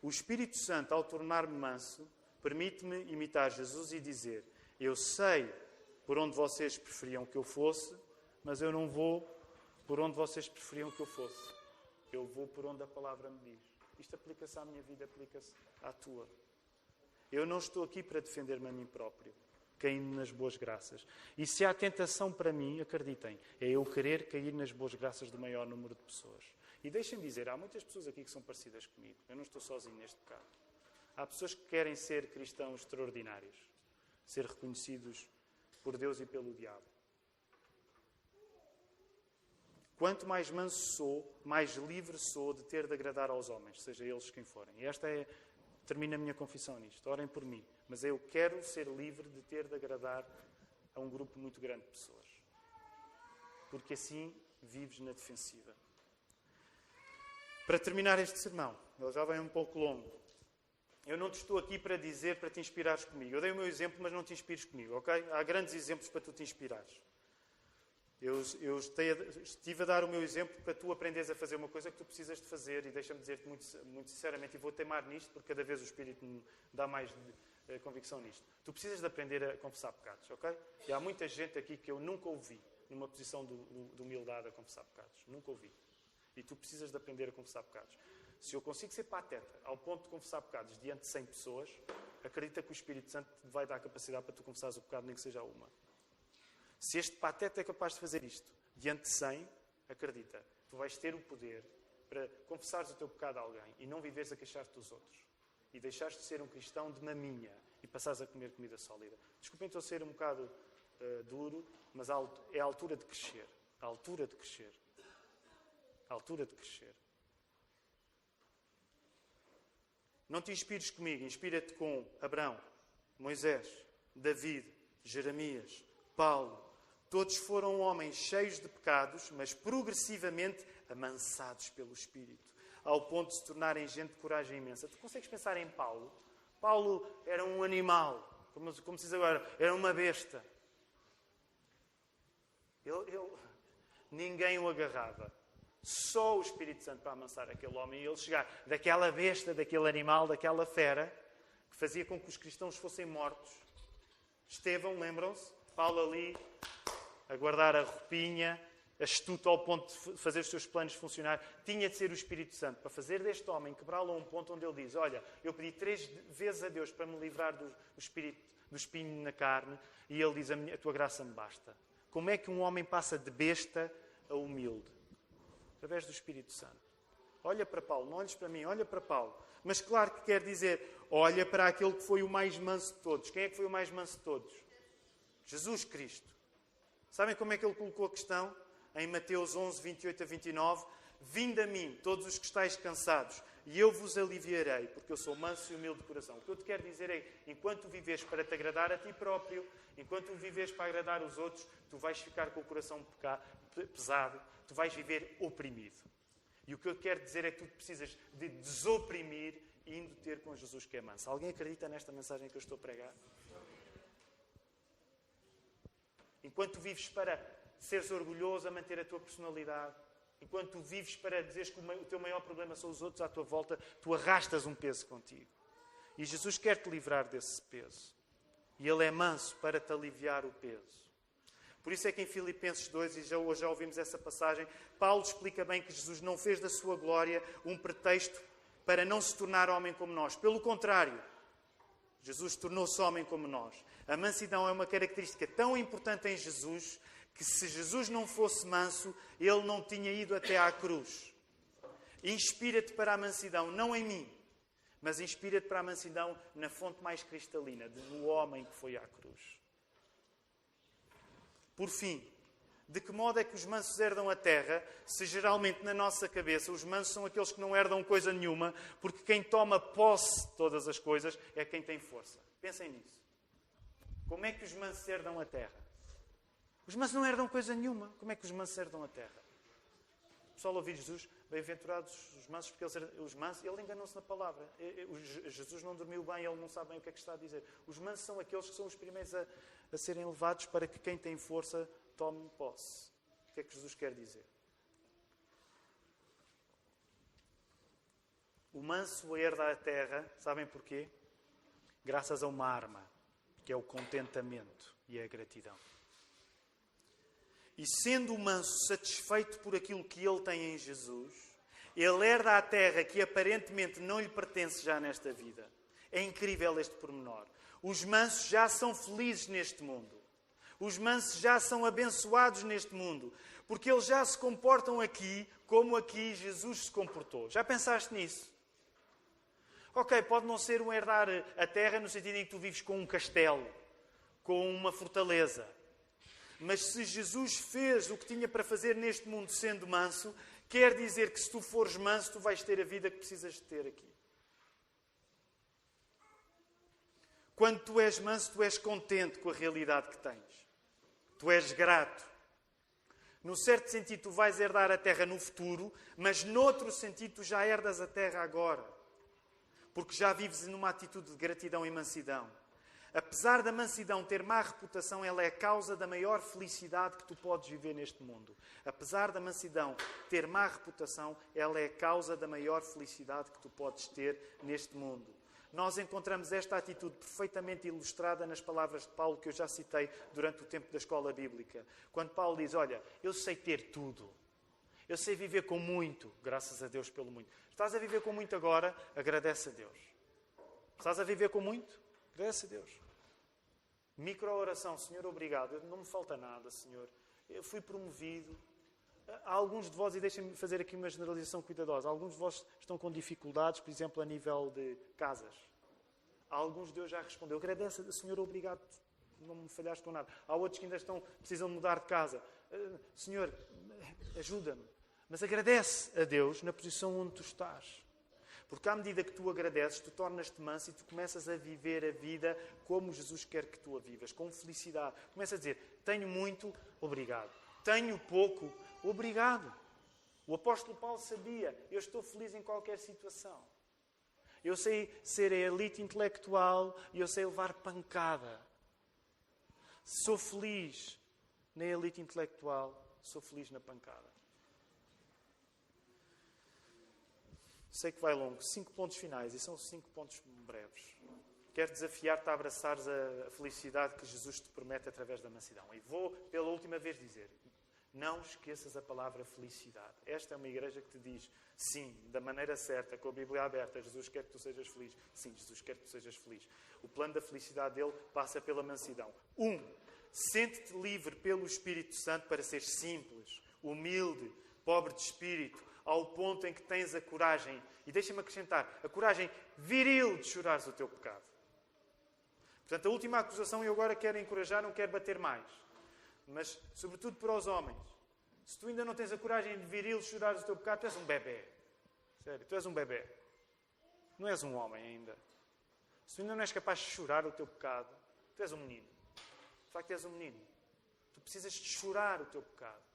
A: O Espírito Santo, ao tornar-me manso, permite-me imitar Jesus e dizer: Eu sei por onde vocês preferiam que eu fosse, mas eu não vou por onde vocês preferiam que eu fosse. Eu vou por onde a palavra me diz. Isto aplica-se à minha vida, aplica-se à tua. Eu não estou aqui para defender-me a mim próprio, caindo nas boas graças. E se há tentação para mim, acreditem, é eu querer cair nas boas graças do maior número de pessoas. E deixem-me dizer, há muitas pessoas aqui que são parecidas comigo. Eu não estou sozinho neste pecado. Há pessoas que querem ser cristãos extraordinários, ser reconhecidos por Deus e pelo diabo. Quanto mais manso sou, mais livre sou de ter de agradar aos homens, seja eles quem forem. E esta é termino a minha confissão nisto. Orem por mim. Mas eu quero ser livre de ter de agradar a um grupo muito grande de pessoas. Porque assim vives na defensiva. Para terminar este sermão, ele já vem um pouco longo. Eu não te estou aqui para dizer para te inspirares comigo. Eu dei o meu exemplo, mas não te inspires comigo, ok? Há grandes exemplos para tu te inspirares. Eu, eu, estive a dar o meu exemplo para tu aprenderes a fazer uma coisa que tu precisas de fazer e deixa-me dizer-te muito, muito, sinceramente, e vou teimar nisto porque cada vez o Espírito me dá mais de, uh, convicção nisto. Tu precisas de aprender a confessar pecados, ok? E há muita gente aqui que eu nunca ouvi numa posição de, de humildade a confessar pecados. Nunca ouvi. E tu precisas de aprender a confessar pecados. Se eu consigo ser pateta ao ponto de confessar pecados diante de 100 pessoas, acredita que o Espírito Santo vai dar a capacidade para tu confessares o pecado, nem que seja uma. Se este pateta é capaz de fazer isto diante de 100, acredita, tu vais ter o poder para confessares o teu pecado a alguém e não viveres a queixar-te dos outros. E deixares de ser um cristão de maminha e passares a comer comida sólida. Desculpem estou a ser um bocado uh, duro, mas é a altura de crescer. A altura de crescer. A altura de crescer. Não te inspires comigo, inspira-te com Abraão, Moisés, David, Jeremias, Paulo, Todos foram homens cheios de pecados, mas progressivamente amansados pelo Espírito, ao ponto de se tornarem gente de coragem imensa. Tu consegues pensar em Paulo? Paulo era um animal, como, como se diz agora, era uma besta. Ele, ninguém o agarrava. Só o Espírito Santo para amansar aquele homem e ele chegar daquela besta, daquele animal, daquela fera, que fazia com que os cristãos fossem mortos. Estevão, lembram-se? Paulo ali, a guardar a roupinha, astuto ao ponto de fazer os seus planos funcionar, tinha de ser o Espírito Santo para fazer deste homem, quebrá-lo a um ponto onde ele diz: Olha, eu pedi três vezes a Deus para me livrar do, do espírito, do espinho na carne, e ele diz: a, minha, a tua graça me basta. Como é que um homem passa de besta a humilde? através do Espírito Santo. Olha para Paulo, não olhes para mim, olha para Paulo. Mas claro que quer dizer, olha para aquele que foi o mais manso de todos. Quem é que foi o mais manso de todos? Jesus Cristo. Sabem como é que ele colocou a questão? Em Mateus 11, 28 a 29. Vinde a mim, todos os que estáis cansados, e eu vos aliviarei, porque eu sou manso e humilde de coração. O que eu te quero dizer é, enquanto vives para te agradar a ti próprio, enquanto vives para agradar os outros, tu vais ficar com o coração pesado, tu vais viver oprimido. E o que eu quero dizer é que tu precisas de desoprimir indo ter com Jesus que é manso. Alguém acredita nesta mensagem que eu estou a pregar? Enquanto vives para seres orgulhoso a manter a tua personalidade, enquanto tu vives para dizeres que o teu maior problema são os outros à tua volta, tu arrastas um peso contigo. E Jesus quer te livrar desse peso. E Ele é manso para te aliviar o peso. Por isso é que em Filipenses 2, e já, hoje já ouvimos essa passagem, Paulo explica bem que Jesus não fez da sua glória um pretexto para não se tornar homem como nós. Pelo contrário, Jesus tornou-se homem como nós. A mansidão é uma característica tão importante em Jesus que se Jesus não fosse manso, ele não tinha ido até à cruz. Inspira-te para a mansidão, não em mim, mas inspira-te para a mansidão na fonte mais cristalina, no homem que foi à cruz. Por fim, de que modo é que os mansos herdam a terra, se geralmente na nossa cabeça os mansos são aqueles que não herdam coisa nenhuma, porque quem toma posse de todas as coisas é quem tem força. Pensem nisso. Como é que os mansos herdam a terra? Os mansos não herdam coisa nenhuma. Como é que os mansos herdam a terra? O pessoal ouviu Jesus, bem-aventurados os mansos, porque eles, os mansos, ele enganou-se na palavra. Jesus não dormiu bem, ele não sabe bem o que é que está a dizer. Os mansos são aqueles que são os primeiros a, a serem levados para que quem tem força tome posse. O que é que Jesus quer dizer? O manso herda a terra, sabem porquê? Graças a uma arma, que é o contentamento e a gratidão. E sendo o manso satisfeito por aquilo que ele tem em Jesus, ele herda a terra que aparentemente não lhe pertence já nesta vida. É incrível este pormenor. Os mansos já são felizes neste mundo. Os mansos já são abençoados neste mundo. Porque eles já se comportam aqui como aqui Jesus se comportou. Já pensaste nisso? Ok, pode não ser um herdar a terra no sentido em que tu vives com um castelo, com uma fortaleza. Mas se Jesus fez o que tinha para fazer neste mundo sendo manso, quer dizer que se tu fores manso, tu vais ter a vida que precisas de ter aqui. Quando tu és manso, tu és contente com a realidade que tens. Tu és grato. No certo sentido, tu vais herdar a terra no futuro, mas noutro sentido, tu já herdas a terra agora. Porque já vives numa atitude de gratidão e mansidão. Apesar da mansidão ter má reputação, ela é a causa da maior felicidade que tu podes viver neste mundo. Apesar da mansidão ter má reputação, ela é a causa da maior felicidade que tu podes ter neste mundo nós encontramos esta atitude perfeitamente ilustrada nas palavras de Paulo que eu já citei durante o tempo da escola bíblica. Quando Paulo diz: Olha, eu sei ter tudo, eu sei viver com muito, graças a Deus pelo muito. Estás a viver com muito agora? Agradece a Deus. Estás a viver com muito? Agradece a Deus. Micro-oração, Senhor, obrigado. Não me falta nada, Senhor. Eu fui promovido. Há alguns de vós, e deixem-me fazer aqui uma generalização cuidadosa, alguns de vós estão com dificuldades, por exemplo, a nível de casas. Há alguns Deus já respondeu. Agradece, Senhor, obrigado, não me falhaste com nada. Há outros que ainda estão, precisam mudar de casa. Eh, Senhor, ajuda-me. Mas agradece a Deus na posição onde tu estás. Porque à medida que tu agradeces, tu tornas-te manso e tu começas a viver a vida como Jesus quer que tu a vivas, com felicidade. Começa a dizer: Tenho muito, obrigado. Tenho pouco, obrigado. O apóstolo Paulo sabia: Eu estou feliz em qualquer situação. Eu sei ser a elite intelectual e eu sei levar pancada. Sou feliz na elite intelectual, sou feliz na pancada. Sei que vai longo. Cinco pontos finais e são cinco pontos breves. Quero desafiar-te a abraçares a felicidade que Jesus te promete através da mansidão. E vou, pela última vez, dizer: não esqueças a palavra felicidade. Esta é uma igreja que te diz, sim, da maneira certa, com a Bíblia aberta, Jesus quer que tu sejas feliz. Sim, Jesus quer que tu sejas feliz. O plano da felicidade dele passa pela mansidão. Um, sente-te livre pelo Espírito Santo para ser simples, humilde, pobre de espírito, ao ponto em que tens a coragem, e deixa-me acrescentar, a coragem viril de chorares o teu pecado. Portanto, a última acusação eu agora quero encorajar, não quero bater mais. Mas, sobretudo para os homens, se tu ainda não tens a coragem de viril de chorares o teu pecado, tu és um bebê. Sério, tu és um bebê. Não és um homem ainda. Se tu ainda não és capaz de chorar o teu pecado, tu és um menino. De facto, és um menino. Tu precisas de chorar o teu pecado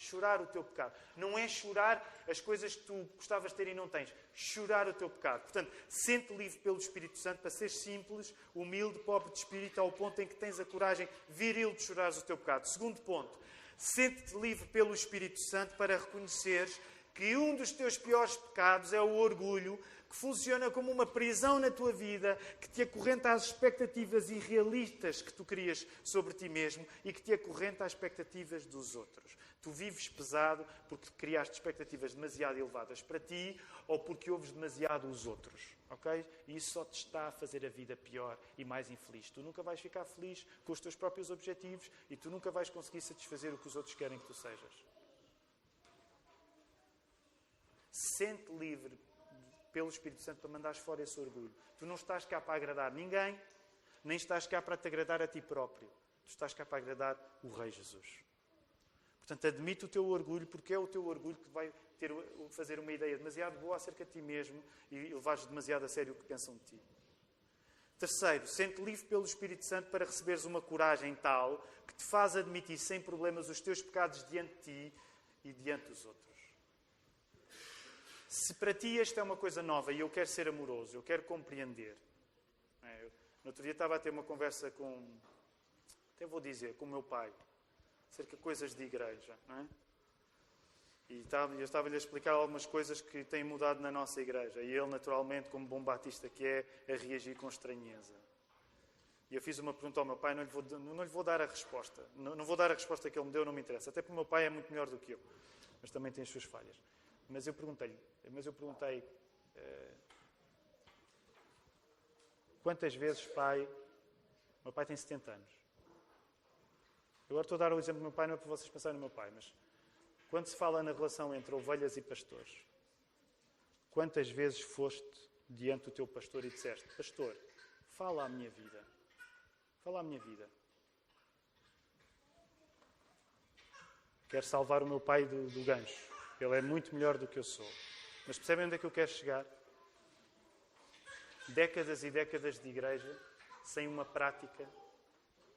A: chorar o teu pecado. Não é chorar as coisas que tu gostavas de ter e não tens. Chorar o teu pecado. Portanto, sente livre pelo Espírito Santo para ser simples, humilde, pobre de espírito, ao ponto em que tens a coragem viril de chorar o teu pecado. Segundo ponto, sente-te livre pelo Espírito Santo para reconheceres que um dos teus piores pecados é o orgulho, que funciona como uma prisão na tua vida, que te acorrenta às expectativas irrealistas que tu crias sobre ti mesmo e que te acorrenta às expectativas dos outros. Tu vives pesado porque criaste expectativas demasiado elevadas para ti ou porque ouves demasiado os outros. Ok? E isso só te está a fazer a vida pior e mais infeliz. Tu nunca vais ficar feliz com os teus próprios objetivos e tu nunca vais conseguir satisfazer o que os outros querem que tu sejas. Sente livre pelo Espírito Santo para mandares fora esse orgulho. Tu não estás cá para agradar ninguém, nem estás cá para te agradar a ti próprio. Tu estás cá para agradar o Rei Jesus. Portanto, admite o teu orgulho, porque é o teu orgulho que vai ter, fazer uma ideia demasiado boa acerca de ti mesmo e levares demasiado a sério o que pensam de ti. Terceiro, sente livre pelo Espírito Santo para receberes uma coragem tal que te faz admitir sem problemas os teus pecados diante de ti e diante dos outros. Se para ti esta é uma coisa nova e eu quero ser amoroso, eu quero compreender. É, eu, no outro dia estava a ter uma conversa com, até vou dizer, com o meu pai acerca de coisas de igreja. Não é? E eu estava-lhe a explicar algumas coisas que têm mudado na nossa igreja. E ele, naturalmente, como bom batista que é, a reagir com estranheza. E eu fiz uma pergunta ao meu pai, não lhe vou, não lhe vou dar a resposta. Não, não, vou dar a resposta que ele me deu, não me interessa. Até porque o meu pai é muito melhor do que eu. Mas também tem as suas falhas. Mas eu perguntei-lhe, mas eu perguntei, uh, quantas vezes, pai, meu pai tem 70 anos, Agora estou a dar o exemplo do meu pai, não é para vocês pensarem no meu pai, mas quando se fala na relação entre ovelhas e pastores, quantas vezes foste diante do teu pastor e disseste: Pastor, fala a minha vida. Fala a minha vida. Quero salvar o meu pai do, do gancho. Ele é muito melhor do que eu sou. Mas percebem onde é que eu quero chegar? Décadas e décadas de igreja sem uma prática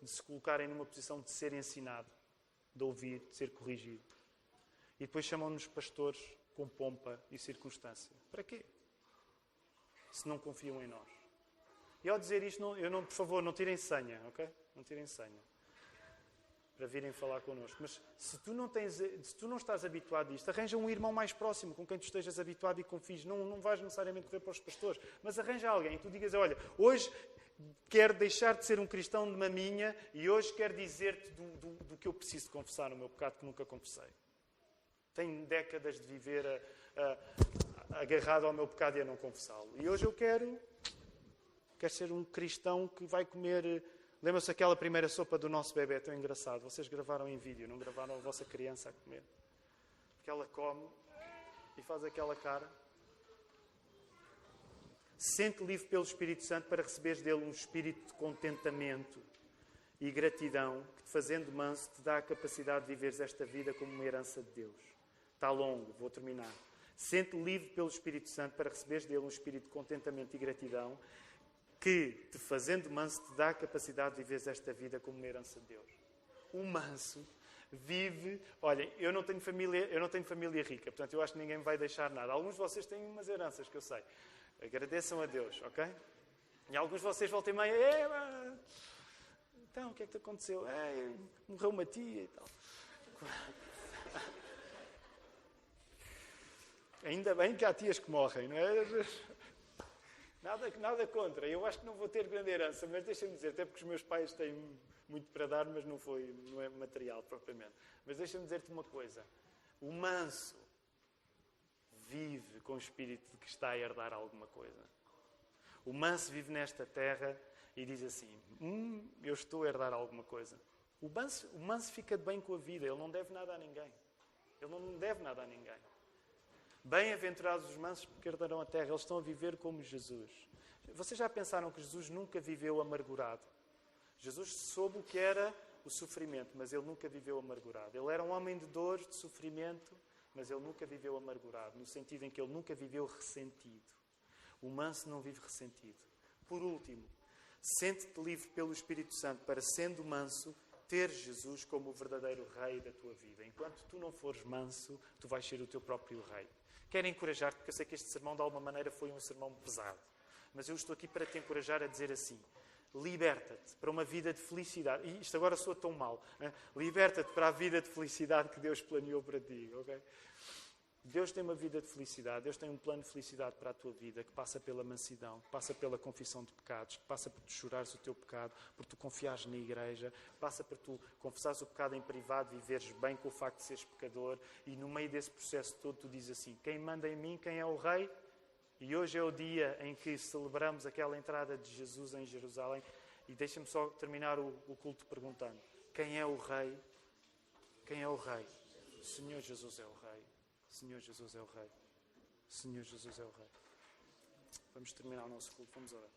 A: de se colocarem numa posição de ser ensinado, de ouvir, de ser corrigido. E depois chamam-nos pastores com pompa e circunstância. Para quê? Se não confiam em nós. E ao dizer isto, não, eu não, por favor, não tirem senha, ok? Não tirem senha. Para virem falar connosco. Mas se tu não, tens, se tu não estás habituado a isto, arranja um irmão mais próximo com quem tu estejas habituado e confies. Não, não vais necessariamente correr para os pastores, mas arranja alguém. Tu digas, olha, hoje quero deixar de ser um cristão de maminha e hoje quero dizer-te do, do, do, que eu preciso confessar no meu pecado que nunca confessei. Tenho décadas de viver a, a, agarrado ao meu pecado e a não confessá-lo. E hoje eu quero, quero ser um cristão que vai comer. Lembra-se aquela primeira sopa do nosso bebê, tão engraçado. Vocês gravaram em vídeo, não gravaram a vossa criança a comer. Porque ela come e faz aquela cara sente livre pelo Espírito Santo para receberes dele um espírito de contentamento e gratidão que, te fazendo manso, te dá a capacidade de viveres esta vida como uma herança de Deus. Está longo, vou terminar. Sente livre pelo Espírito Santo para receberes dele um espírito de contentamento e gratidão que, te fazendo manso, te dá a capacidade de viver esta vida como uma herança de Deus. O manso vive. Olhem, eu não tenho família, eu não tenho família rica, portanto eu acho que ninguém me vai deixar nada. Alguns de vocês têm umas heranças que eu sei. Agradeçam a Deus, ok? E alguns de vocês voltam e é, então o que é que te aconteceu? Morreu uma tia e tal. Ainda bem que há tias que morrem, não é? Nada, nada contra. Eu acho que não vou ter grande herança, mas deixa-me dizer, até porque os meus pais têm muito para dar, mas não, foi, não é material propriamente. Mas deixa-me dizer-te uma coisa. O manso vive com o espírito de que está a herdar alguma coisa. O manso vive nesta terra e diz assim: hum, eu estou a herdar alguma coisa. O manso, o manso fica bem com a vida, ele não deve nada a ninguém. Ele não deve nada a ninguém. Bem-aventurados os mansos porque herdarão a terra. Eles estão a viver como Jesus. Vocês já pensaram que Jesus nunca viveu amargurado? Jesus soube o que era o sofrimento, mas ele nunca viveu amargurado. Ele era um homem de dor, de sofrimento, mas ele nunca viveu amargurado, no sentido em que ele nunca viveu ressentido. O manso não vive ressentido. Por último, sente-te livre pelo Espírito Santo para, sendo manso, ter Jesus como o verdadeiro rei da tua vida. Enquanto tu não fores manso, tu vais ser o teu próprio rei. Quero encorajar-te, porque eu sei que este sermão, de alguma maneira, foi um sermão pesado. Mas eu estou aqui para te encorajar a dizer assim: liberta-te para uma vida de felicidade. E isto agora soa tão mal. Né? Liberta-te para a vida de felicidade que Deus planeou para ti. Deus tem uma vida de felicidade, Deus tem um plano de felicidade para a tua vida que passa pela mansidão, que passa pela confissão de pecados, que passa por tu chorares o teu pecado, por tu confiares na igreja, passa por tu confessares o pecado em privado, viveres bem com o facto de seres pecador e no meio desse processo todo tu dizes assim: quem manda em mim, quem é o rei? E hoje é o dia em que celebramos aquela entrada de Jesus em Jerusalém. E deixa-me só terminar o, o culto perguntando: quem é o rei? Quem é o rei? Senhor Jesus é o rei. Senhor Jesus é o Rei. Senhor Jesus é o Rei. Vamos terminar o nosso culto. Vamos orar.